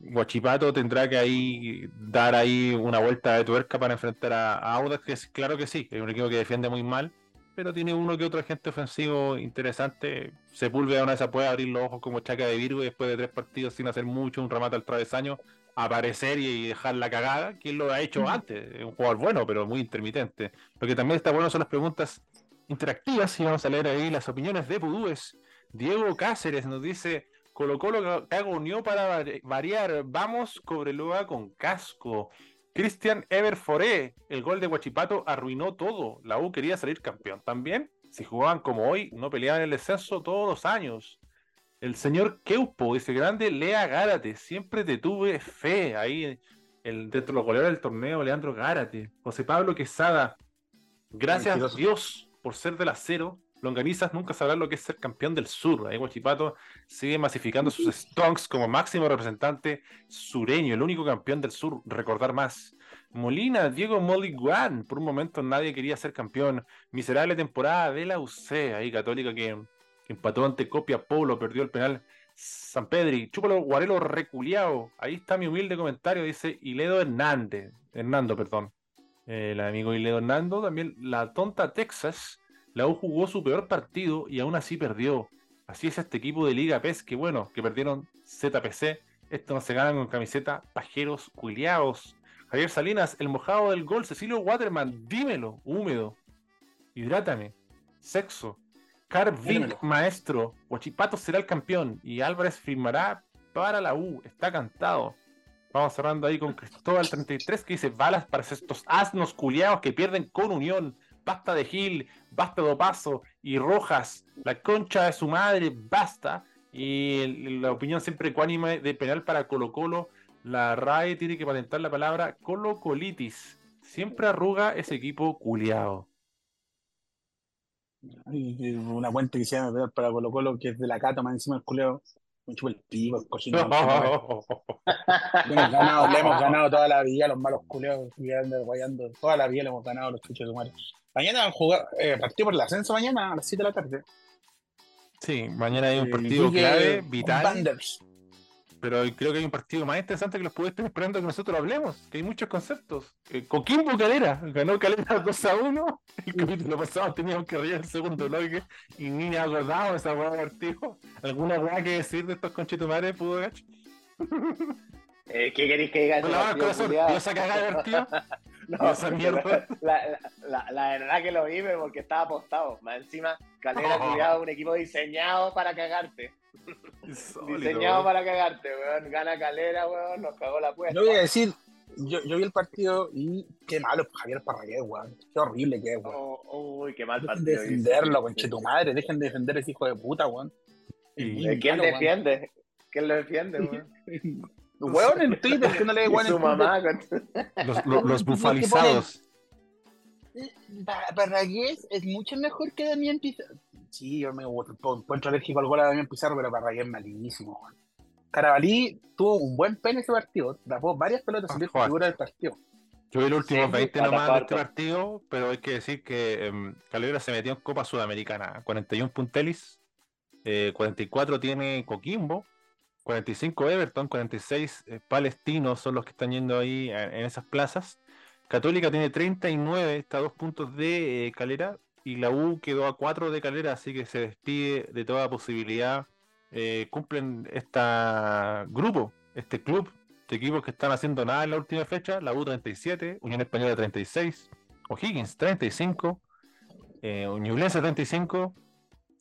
Guachipato tendrá que ahí dar ahí una vuelta de tuerca para enfrentar a, a Audax, que es claro que sí, es un equipo que defiende muy mal, pero tiene uno que otro agente ofensivo interesante. Sepúlveda una vez puede abrir los ojos como chaca de Virgo y después de tres partidos sin hacer mucho, un remate al travesaño, aparecer y dejar la cagada, que él lo ha hecho antes. Es un jugador bueno, pero muy intermitente. Lo que también está bueno son las preguntas interactivas y vamos a leer ahí las opiniones de Pudúes. Diego Cáceres nos dice, Colo Colo cago unió para variar, vamos Cobreloa con casco. Cristian Everforé, el gol de Huachipato arruinó todo. La U quería salir campeón también. Si jugaban como hoy, no peleaban el descenso todos los años. El señor Keupo, ese grande Lea Gárate, siempre te tuve fe. Ahí el, dentro de los goleadores del torneo, Leandro Gárate. José Pablo Quesada, gracias a Dios por ser del acero. Longanizas nunca sabrán lo que es ser campeón del sur. Ahí Huachipato sigue masificando sus stonks como máximo representante sureño, el único campeón del sur. Recordar más. Molina, Diego Moliguan, por un momento nadie quería ser campeón. Miserable temporada de la UC, ahí Católica que, empató ante Copia Polo, perdió el penal. San Pedri, Chúpalo Guarelo reculiao. Ahí está mi humilde comentario, dice Iledo Hernández. Hernando, perdón. El amigo Iledo Hernando, también la tonta Texas la U jugó su peor partido y aún así perdió. Así es este equipo de Liga PES, que bueno, que perdieron ZPC. Esto no se ganan con camiseta pajeros culiados. Javier Salinas, el mojado del gol. Cecilio Waterman, dímelo, húmedo. Hidrátame. Sexo. Carvin, maestro. Huachipato será el campeón. Y Álvarez firmará para la U. Está cantado. Vamos cerrando ahí con Cristóbal 33 que dice balas para estos asnos culiados que pierden con Unión basta de Gil, basta de Opaso y Rojas, la concha de su madre, basta. Y la opinión siempre ecuánime de penal para Colo Colo, la RAE tiene que patentar la palabra colocolitis. Siempre arruga ese equipo culiado. Una cuenta que se llama para Colo Colo que es de la cata más encima del culiado. Me chupa el pico, el cochino. le, hemos ganado, le hemos ganado toda la vida, los malos culeados, guayando. Toda la vida le hemos ganado los chuchos de madre. Mañana van a jugar eh, partido por el ascenso mañana a las 7 de la tarde. Sí, mañana hay un eh, partido clave, vital. Pero creo que hay un partido más interesante que los puede estar esperando que nosotros hablemos, que hay muchos conceptos. Eh, Coquimbo Calera, ganó Calera 2 a 1. El capítulo pasado teníamos que reír el segundo bloque y ni me acordado de esa hueá de partido. ¿Alguna hueá que decir de estos conchetumares, pudo gacho? Eh, ¿Qué queréis que diga? No, corazón, ¿Vas a cagar divertido? No, esa mierda. La, la, la, verdad que lo vi, porque estaba apostado. Más encima, Calera oh. un equipo diseñado para cagarte. diseñado para cagarte, weón. Gana Calera, weón, nos cagó la puerta. Yo voy a decir, yo, yo vi el partido y qué malo Javier Parragués, weón. Qué horrible que es, weón. Oh, uy, qué mal partido. Dejen de defenderlo, conche tu madre. Dejen de defender a ese hijo de puta, weón. ¿Quién defiende? ¿Quién lo defiende, weón? Weón en Twitter, que no le weón su mamá. Los, los, los bufalizados. Parragués es mucho mejor que Damián Pizarro. Sí, yo me encuentro alérgico al gol a Damián Pizarro, pero Parragués es malísimo. Carabalí tuvo un buen pene ese partido, tapó varias pelotas y ah, figura del partido. Yo vi el último 20 nomás de este partido, pero hay que decir que um, Calera se metió en Copa Sudamericana. 41 puntelis, eh, 44 tiene Coquimbo, 45 Everton, 46 eh, Palestinos son los que están yendo ahí en, esas plazas. Católica tiene 39, está a dos puntos de eh, Calera y la U quedó a 4 de Calera, así que se despide de toda posibilidad. Eh, cumplen este grupo, este club de equipos que están haciendo nada en la última fecha, la U 37, Unión Española 36, O'Higgins 35, eh, 35,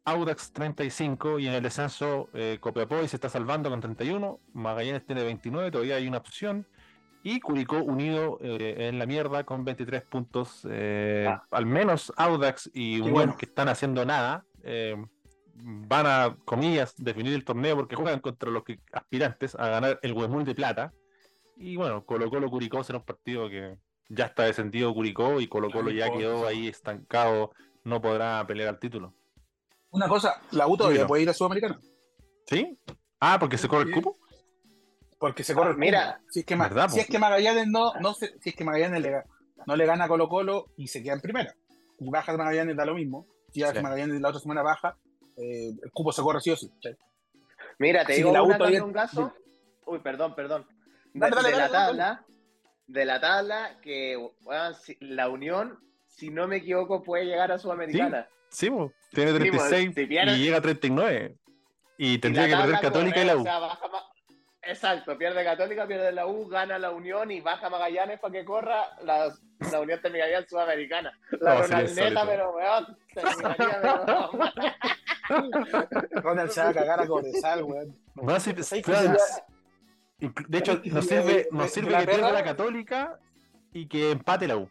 Audax 35 y en el descenso eh, Copiapó se está salvando con 31, Magallanes tiene 29, todavía hay una opción y Curicó unido eh, en la mierda con 23 puntos, eh, ah. al menos Audax y Unión que están haciendo nada, eh, van a, comillas, definir el torneo porque juegan contra los que, aspirantes a ganar el Huemul de Plata y bueno, Colo Colo Curicó será un partido que ya está descendido Curicó y Colo Colo ya quedó ahí estancado, no podrá pelear al título. Una cosa, la U todavía puede ir a Sudamericana. ¿Sí? Ah, porque se corre el cupo. Porque se corre el Mira, Si es que, si es que Magallanes no, no si es que Magallanes le, no le gana a Colo Colo y se queda en primera. Y baja de Magallanes da lo mismo. Si sí. Magallanes la otra semana baja, eh, el cupo se corre sí o sí. Mira, te digo una, un caso. Uy, perdón, perdón. De, la tabla, de la tabla que la Unión si no me equivoco, puede llegar a Sudamericana. Sí, tiene Sí, po, 36 si pierde- y llega a 39. Y tendría Y que perder Católica y la U. o sea, baja Ma- Exacto, pierde Católica, pierde la U, gana la Unión y baja Magallanes para que corra. La, la Unión terminaría en Sudamericana. La No, Ronaldeta, pero weón, terminaría, pero- Ronald se va a cagar a Cobresal, weón. No, sí, ¿Sabes claro, que inclu- de hecho, ¿sabes que nos sirve, de- nos de- sirve de que pierda la Católica y que empate la U.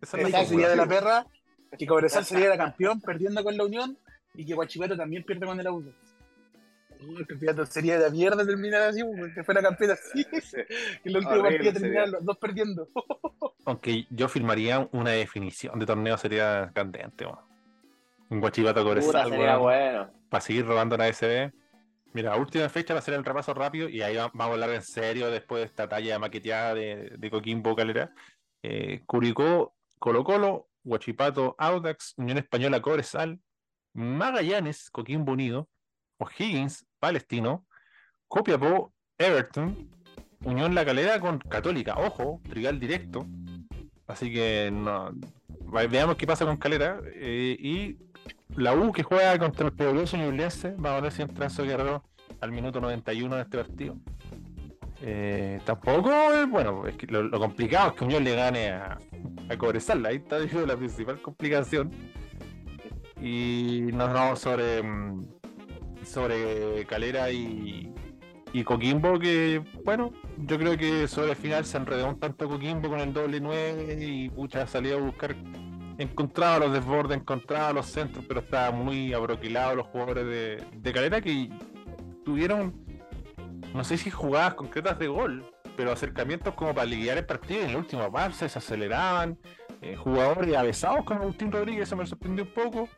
Esa es la sería de la perra, que Cobresal sería campeón perdiendo con la Unión y que Guachipato también pierde con el Auto. el campeonato sería de mierda terminar así, porque fuera campeón así. Que Horrible partido terminaran sería. los dos perdiendo. Aunque yo firmaría una definición de torneo sería candente, weón. Un guachivato Pura, Cobresal, sería weón, bueno. para seguir robando la SB. Mira, última fecha va a ser el repaso rápido y ahí va- vamos a hablar en serio después de esta talla maqueteada de, de Coquimbo Calera. Eh, Curicó, Colo Colo, Huachipato, Audax, Unión Española, Cobresal, Magallanes, Coquimbo Unido, O'Higgins, Palestino, Copiapó, Everton, Unión La Calera con Católica, ojo, trigal directo. Así que veamos qué pasa con Calera. eh, y la U que juega contra el poderoso Ñublense, vamos a ver si entra Guerrero al minuto 91 de este partido. Eh, tampoco, eh, bueno, es que lo, complicado es que Unión le gane a, a Cobresal, ahí está digo, la principal complicación. Y nos vamos sobre, mm, sobre Calera y, y Coquimbo, que bueno, yo creo que sobre el final se enredó un tanto Coquimbo con el doble 9 y pucha salió a buscar encontraba los desbordes, encontraba los centros, pero estaba muy abroquilados los jugadores de, de Calera que tuvieron, no sé si jugadas concretas de gol, pero acercamientos como para liquidar el partido en la última parte se aceleraban. eh, jugadores avesados como Agustín Rodríguez, eso me sorprendió un poco.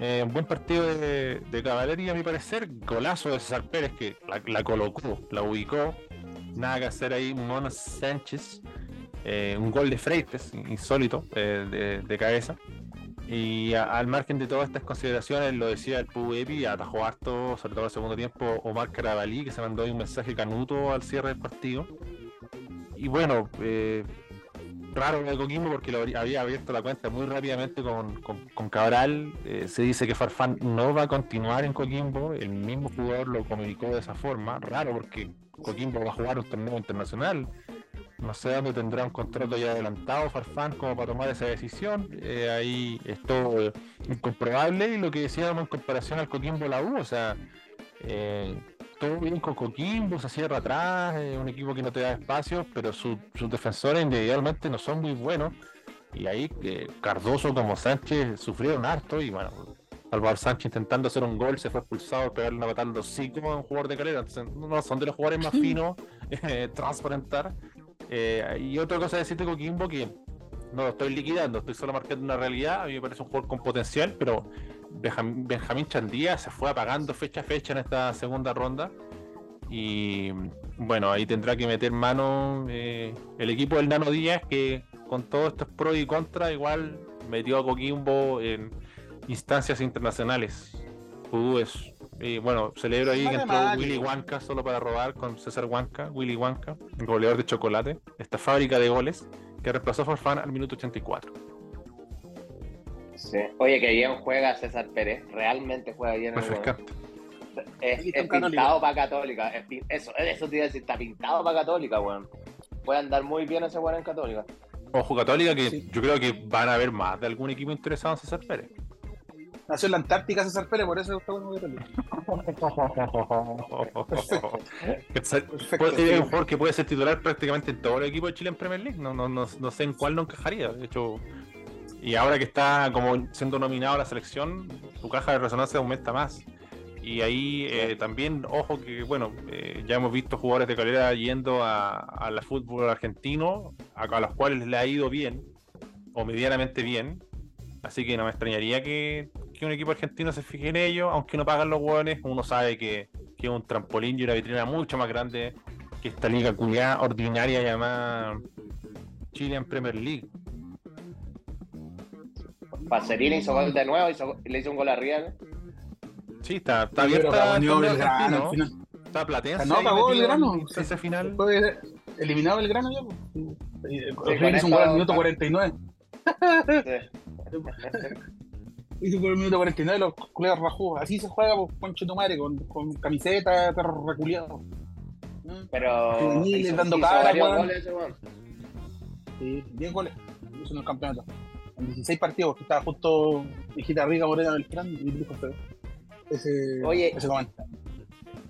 Eh, un buen partido de, de caballería, a mi parecer. Golazo de César Pérez que la, colocó, la ubicó. Nada que hacer ahí, Mono Sánchez. Eh, un gol de Freites, insólito, eh, de cabeza. Y a- al margen de todas estas consideraciones, lo decía el PUEPI, atajó harto, sobre todo en el segundo tiempo, Omar Carabalí, que se mandó ahí un mensaje canuto al cierre del partido. Y bueno, eh, raro de Coquimbo porque lo había abierto la cuenta muy rápidamente con, con- con Cabral. Eh, se dice que Farfán no va a continuar en Coquimbo, el mismo jugador lo comunicó de esa forma. Raro porque Coquimbo va a jugar un torneo internacional. No sé dónde tendrá un contrato ya adelantado Farfán como para tomar esa decisión. Eh, ahí es todo eh, incomprobable y lo que decíamos en comparación al Coquimbo la U, o sea, eh, todo bien con Coquimbo, se cierra atrás, es un equipo que no te da espacio, pero su- sus defensores individualmente no son muy buenos. Y ahí eh, Cardoso como Sánchez sufrieron harto y bueno, Salvador Sánchez intentando hacer un gol se fue expulsado pegarle una patada al hocico a un jugador de calera. Entonces, no son de los jugadores más finos, eh, transparentar. Eh, y otra cosa decirte Coquimbo que no lo estoy liquidando, estoy solo marcando una realidad. A mí me parece un jugador con potencial, pero Benjam- Benjamín Chandía se fue apagando fecha a fecha en esta segunda ronda. Y bueno, ahí tendrá que meter mano eh, el equipo del Nano Díaz, que con todos estos pros y contras, igual metió a Coquimbo en instancias internacionales. Es. y bueno, celebro ahí que entró. Willy Huanca solo para robar con César Huanca, Willy Huanca, goleador de chocolate, esta fábrica de goles, que reemplazó a Farfán al minuto 84. Sí. Oye, que bien juega César Pérez. Realmente juega bien el. Refrescante. Es, está es un Católica. pintado para Católica. es eso, eso te iba a decir, está pintado para Católica, weón. Puede andar muy bien ese weón en Católica. Ojo Católica, que Sí. yo creo que van a haber más de algún equipo interesado en César Pérez. Nació en la Antártica César Pérez, por eso está bueno de es un jugador que puede ser titular prácticamente en todo el equipo de Chile en Premier League. No, no, no, no sé en cuál no encajaría. De hecho, y ahora que está como siendo nominado a la selección, su caja de resonancia aumenta más. Y ahí eh, también, ojo que, bueno, eh, ya hemos visto jugadores de calidad yendo a, a la fútbol argentino, a, a los cuales le ha ido bien, o medianamente bien. Así que no me extrañaría que, que un equipo argentino se fije en ello, aunque no pagan los hueones, uno sabe que, que es un trampolín y una vitrina mucho más grande que esta liga culiada ordinaria llamada Chilean Premier League. Pacerini hizo gol de nuevo, hizo- le hizo un gol a Rial. Sí, está, está abierta Belgrano, final. Está Platense. No, metido Belgrano. ese final. Fue eliminado el grano ya. pues. River hizo un gol al minuto 49. Y por el minuto 49 los culeros rajó. Así se juega, pues, conche tu madre, con, con camiseta, perro reculeado. Pero. Hizo- dando hizo cara, weón. goles. Sí, 10 goles. Hizo en el campeonato. En 16 partidos, porque estaba justo Hijita Rica Morena Beltrán y Luis José. Ese, Oye. ese comentario.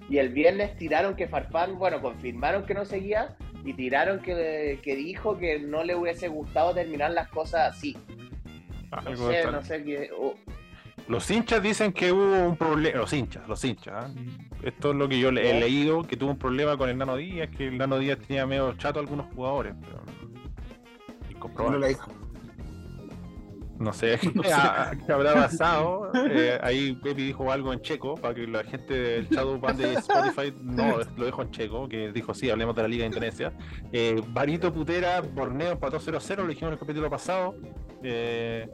Y el viernes tiraron que Farfán, bueno, confirmaron que no seguía y tiraron que, que dijo que no le hubiese gustado terminar las cosas así. No Algo sé, tal. no sé qué. oh, Los hinchas dicen que hubo un problema. Los hinchas, los hinchas. ¿ah? Esto es lo que yo le- he leído: que tuvo un problema con el Nano Díaz, que el Nano Díaz tenía medio chato a algunos jugadores. Pero... Incomprobable. hija. No sé No sé. ha- qué habrá pasado. Eh, ahí Pepe dijo algo en checo para que la gente del Shadow Band de Spotify no lo dejó en checo, que dijo sí, hablemos de la Liga de Indonesia. Eh, Barito Putera, Borneo empató 0-0, lo dijimos en el capítulo pasado. Eh,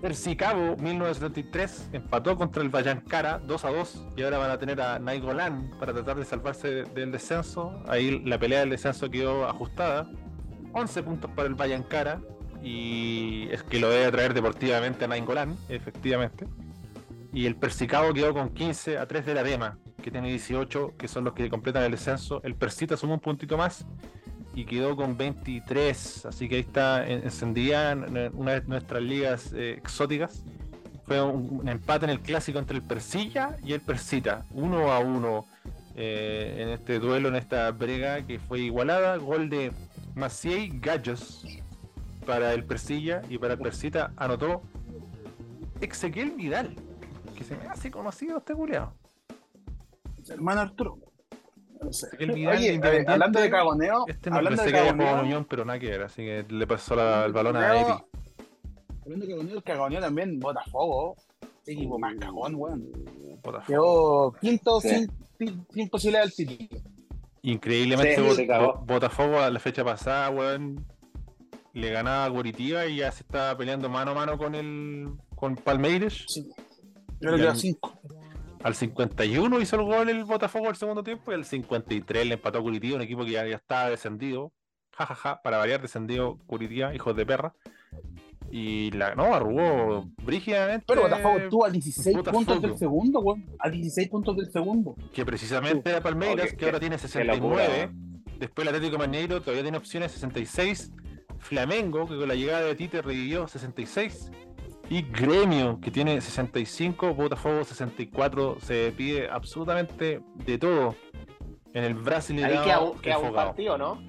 Percicabo 1973 empató contra el Vallancara 2 a 2 y ahora van a tener a Nainggolan para tratar de salvarse de- del descenso. Ahí la pelea del descenso quedó ajustada. 11 puntos para el Vallancara y es que lo debe traer deportivamente a Nainggolan, efectivamente. Y el Persicabo quedó con 15 a 3 de la Dema, que tiene 18, que son los que completan el descenso. El Persita sumó un puntito más y quedó con 23, así que ahí está en- encendida en- en una de nuestras ligas eh, exóticas. Fue un, un empate en el clásico entre el Persilla y el Persita, uno a uno eh, en este duelo, en esta brega que fue igualada. Gol de Maciej Gallos para el Persilla y para el Persita anotó Ezequiel Vidal, que se me hace conocido este culiao. Hermano Arturo. No sé. Ezequiel Vidal, Oye, Independiente. eh, hablando de cagoneo, Este no hablando pensé de que había cagoneo, Unión, pero nada que ver, así que le pasó la- el balón a Epi. hablando de cagoneo, el cagoneo también, Botafogo, equipo más cagón, weón. Botafogo. Quedó quinto Sí. sin, sin, sin posibilidad del título. Increíblemente, Sí, Bo- se cagó. Bo- Botafogo a la fecha pasada, weón, le ganaba a Curitiba y ya se estaba peleando mano a mano con el con Palmeiras. Sí. Yo creo que Ya. quedó cinco. Al 51 hizo el gol el Botafogo al segundo tiempo y al 53 le empató a Curitiba, un equipo que ya, ya estaba descendido. Ja, ja, ja, para variar, descendido Curitiba, hijos de perra. Y la, no, arrugó brígidamente. Pero Botafogo estuvo a 16 Botafogo. puntos del segundo, weón. A 16 puntos del segundo. que precisamente era Palmeiras, que ahora tiene locura, 69. Después el Atlético Mineiro todavía tiene opciones 66. Flamengo, que con la llegada de Tite revivió 66. Y Gremio, que tiene 65. Botafogo 64. Se pide absolutamente de todo en el Ahí Brasileirão queda un, que queda un partido, ¿no?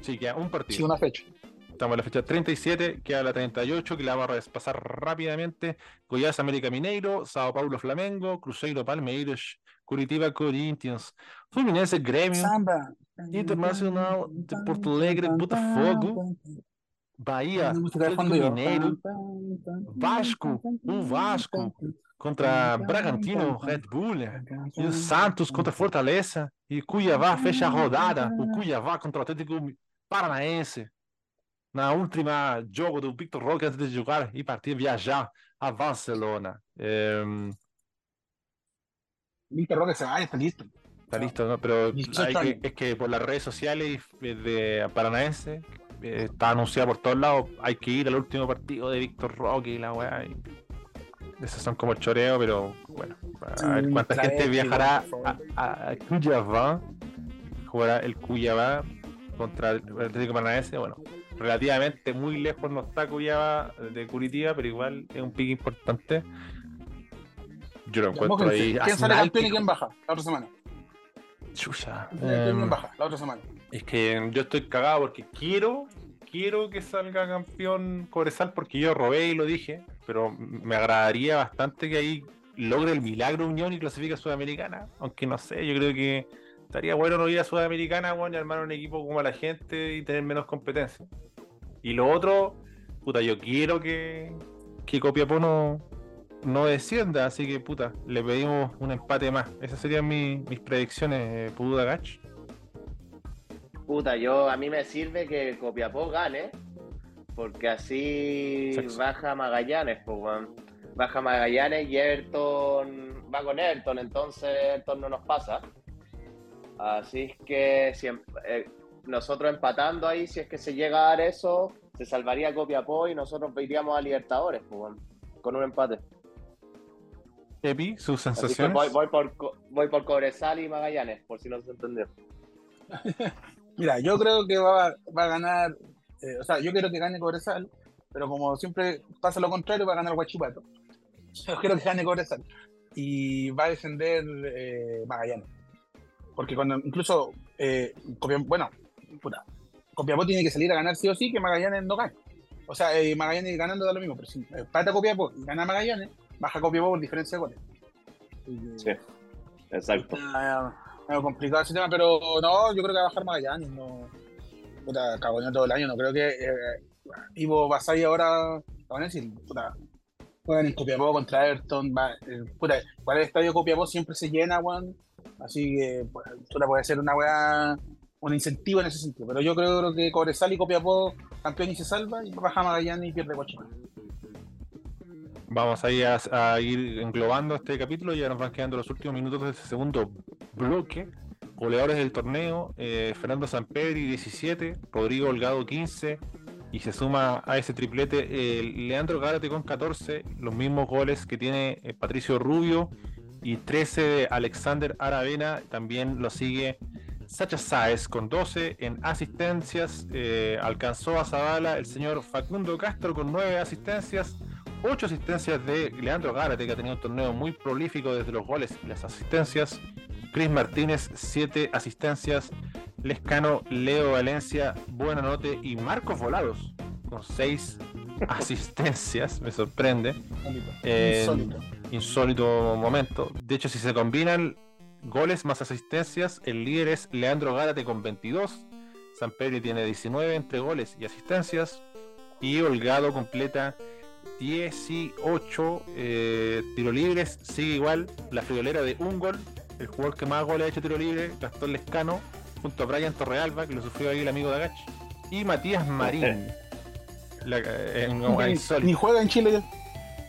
Sí, queda un partido. Sí, una fecha. Estamos en la fecha 37, queda la 38, que la vamos a pasar rápidamente. Goiás América Mineiro, Sao Paulo Flamengo, Cruzeiro Palmeiras, Curitiba Corinthians, Fluminense Grêmio, Samba. Internacional de Porto Alegre, Botafogo, Bahia, Atlético yo. Mineiro, Vasco, o Vasco contra Bragantino, Red Bull, e o Santos contra Fortaleza, e Cuiabá fecha a rodada, o Cuiabá contra o Atlético Paranaense. Na última jogo do Victor Roque antes de jogar e partir viajar a Barcelona. Em, Víctor Roque se va, está listo. Está listo, ¿no? Pero 18 hay que- es que por las redes sociales eh, de Paranaense eh, está anunciado por todos lados. Hay que ir al último partido de Víctor Roque y la weá. y Esos son como el choreo, pero bueno. A ver cuánta gente viajará a, a, a Cuyabá. Jugará el Cuyabá contra el Atlético Paranaense. Bueno, relativamente muy lejos no está Cuyabá de Curitiba, pero igual es un pique importante. Yo lo encuentro ahí. ¿Quién sale campeón y quién baja la otra semana? Chucha. ¿Quién sale campeón y em, quién baja la otra semana? Es que yo estoy cagado porque quiero, quiero que salga campeón Cobresal porque yo robé y lo dije, pero me agradaría bastante que ahí logre el milagro Unión y clasifique a Sudamericana, aunque no sé, yo creo que estaría bueno no ir a Sudamericana, bueno, y armar un equipo como la gente y tener menos competencia. Y lo otro, puta, yo quiero que, que Copiapó no, no descienda, así que puta, le pedimos un empate más. Esas serían mis, mis predicciones, eh, Pududa Gach. Puta, yo a mí me sirve que Copiapó gane, porque así Sexo. baja Magallanes, pues. Baja Magallanes y Everton va con Everton, entonces Everton no nos pasa. Así es que si eh, nosotros empatando ahí, si es que se llega a dar eso, se salvaría Copiapó y nosotros iríamos a Libertadores, pues, con un empate. Epi, sus sensaciones. voy, voy por, Co- voy por Cobresal y Magallanes, por si no se entendió. Mira, yo creo que va, va a ganar, eh, o sea, yo quiero que gane Cobresal, pero como siempre pasa lo contrario, va a ganar Guachipato. Yo quiero que gane Cobresal. Y va a descender eh, Magallanes. Porque cuando incluso, eh, bueno, puta, Copiapó tiene que salir a ganar sí o sí, que Magallanes no gane. O sea, eh, Magallanes ganando da lo mismo, pero si empata Copiapó y gana Magallanes, baja Copiapó por diferencia de goles. Sí. Exacto. Está complicado ese tema, pero no, yo creo que va a bajar Magallanes. No, puta, cagoneó todo el año. No creo que eh, Ivo Basay ahora, van a decir, puta, juegan en Copiapó contra Everton. Va, eh, puta, igual el estadio de Copiapó siempre se llena, weón. Así que, pues, puta, puede ser una weá, un incentivo en ese sentido. Pero yo creo que Cobresal y Copiapó campeón y se salva, y baja Magallanes y pierde Guachipato. Vamos ahí a, a ir englobando este capítulo, ya nos van quedando los últimos minutos de este segundo bloque. Goleadores del torneo, eh, Fernando Sampedri 17, Rodrigo Holgado 15 y se suma a ese triplete Leandro Gárate con 14, los mismos goles que tiene eh, Patricio Rubio y 13 de Alexander Aravena, también lo sigue Sacha Sáez con 12 en asistencias, eh, alcanzó a Zavala el señor Facundo Castro con 9 asistencias, 8 asistencias de Leandro Gárate, que ha tenido un torneo muy prolífico desde los goles y las asistencias. Chris Martínez, 7 asistencias. Lescano, Leo Valencia, Buenanote y Marcos Volados, con 6 asistencias. Me sorprende. Eh, Insólito. insólito momento. De hecho, si se combinan goles más asistencias, el líder es Leandro Gárate con 22. San Pedro tiene 19 entre goles y asistencias. Y Holgado completa 18 eh, tiro libres. Sigue igual la friolera de un gol. El jugador que más goles ha hecho tiro libre, Gastón Lescano, junto a Brian Torrealba, que lo sufrió ahí el amigo de Agach. Y Matías Marín. La- eh, Ni- juega en Chile ya.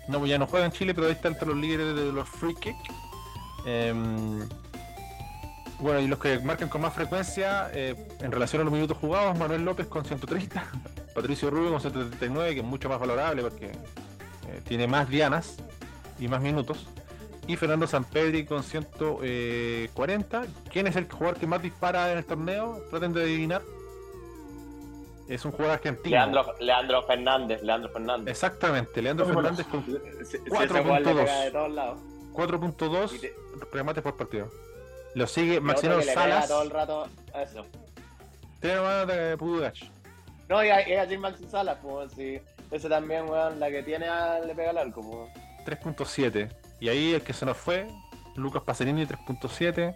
No, pues ya no juega en Chile, pero ahí está entre los líderes de los free kick. Em, bueno, y los que marcan con más frecuencia eh, en relación a los minutos jugados, Manuel López con 130, Patricio Rubio con 139, que es mucho más valorable porque eh, tiene más dianas y más minutos. Y Fernando Sampedri con 140. ¿Quién es el jugador que más dispara en el torneo? Traten de adivinar. Es un jugador argentino. Leandro, Leandro Fernández, Leandro Fernández. Exactamente, Leandro Fernández con Si- si ese 4.2. gol le pega de todos lados. 4.2 Y te- remates por partido. Lo sigue Maximiliano que le pega Salas. todo el rato a eso. Tiene hermano de Pudugach. No, y a, y a Jim Maxi Salas, pues, sí. Ese también, weón, la que tiene a- le pega al arco, pues. 3.7. Y ahí el que se nos fue, Lucas Pacerini 3.7.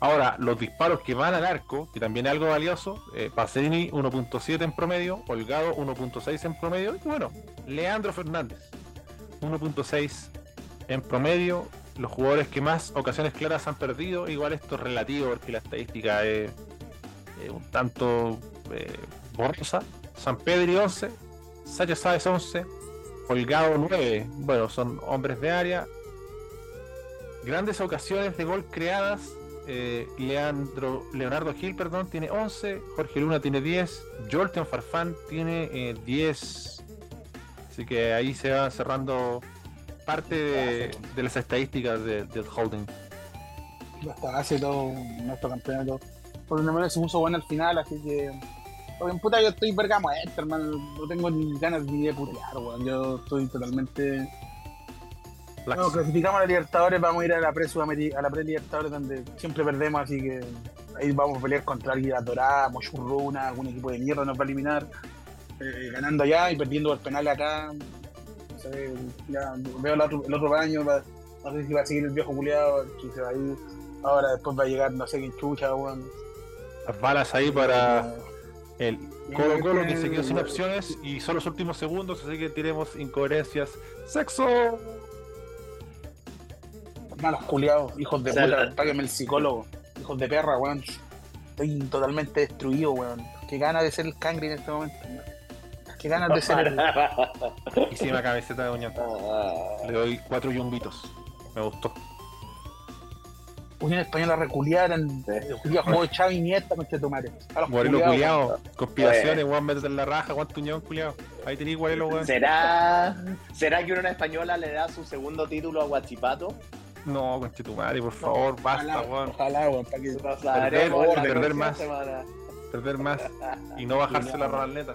Ahora, los disparos que van al arco, que también es algo valioso, eh, Pacerini 1.7 en promedio, Holgado 1.6 en promedio, y bueno, Leandro Fernández 1.6 en promedio. Los jugadores que más ocasiones claras han perdido, igual esto es relativo porque la estadística es, un tanto eh, borrosa. San Pedro 11, Sacha Sáez 11, Holgado 9, bueno, son hombres de área. Grandes ocasiones de gol creadas. eh, Leandro, Leonardo Gil, perdón, tiene 11. Jorge Luna tiene 10. Jolten Farfán tiene eh, 10. Así que ahí se va cerrando parte de, de las estadísticas de- del holding. hasta hace todo nuestro campeonato. Por lo menos se puso bueno al final, así que. Porque puta yo estoy verga muerto, hermano. No tengo ni ganas ni de putear, weón. Yo estoy totalmente. No, clasificamos a la Libertadores, vamos a ir a la pre a la pre Libertadores donde siempre perdemos, así que ahí vamos a pelear contra Águila Dorada, Mochurruna, algún equipo de mierda nos va a eliminar. Eh, ganando allá y perdiendo el penal acá. No sé, ya veo el otro, el otro año, va- no sé si va a seguir el viejo culiado, que se va a ir. Ahora después va a llegar no sé quién chucha, weón. Las balas ahí para el Colo Colo que se quedó sin opciones y son los últimos segundos, así que tiremos incoherencias. ¡Sexo! Malos culiados, hijos de O sea, puta, la- páguenme el psicólogo. Hijos de perra, weón. Estoy totalmente destruido, weón. Qué ganas de ser el cangre en este momento. weón. Qué ganas de ser el. Hicimos camiseta de Doña Le doy cuatro yumbitos. Me gustó. Unión Española reculiaran, Julián jugó Xavi Nieta con Chetumare. Guarelo culiao, conspiraciones, weón, métete en la raja, cuánto uñón culiao. Ahí tenéis Guarelo, weón. ¿Será, ¿Será que una española le da su segundo título a Guachipato? No, conchetumare, por favor, basta, weón. Ojalá, weón, para que Perder, la perder más. semana. Perder más y no bajarse la ronaleta.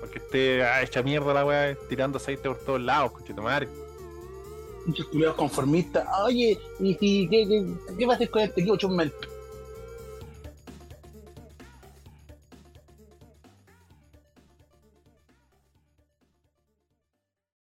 Porque esté ah, hecha mierda la weá, tirando aceite por todos lados, conchetumare. muchos culiados conformistas. Oye, ¿y si, qué, qué, qué va a hacer con este equipo? Chúpame el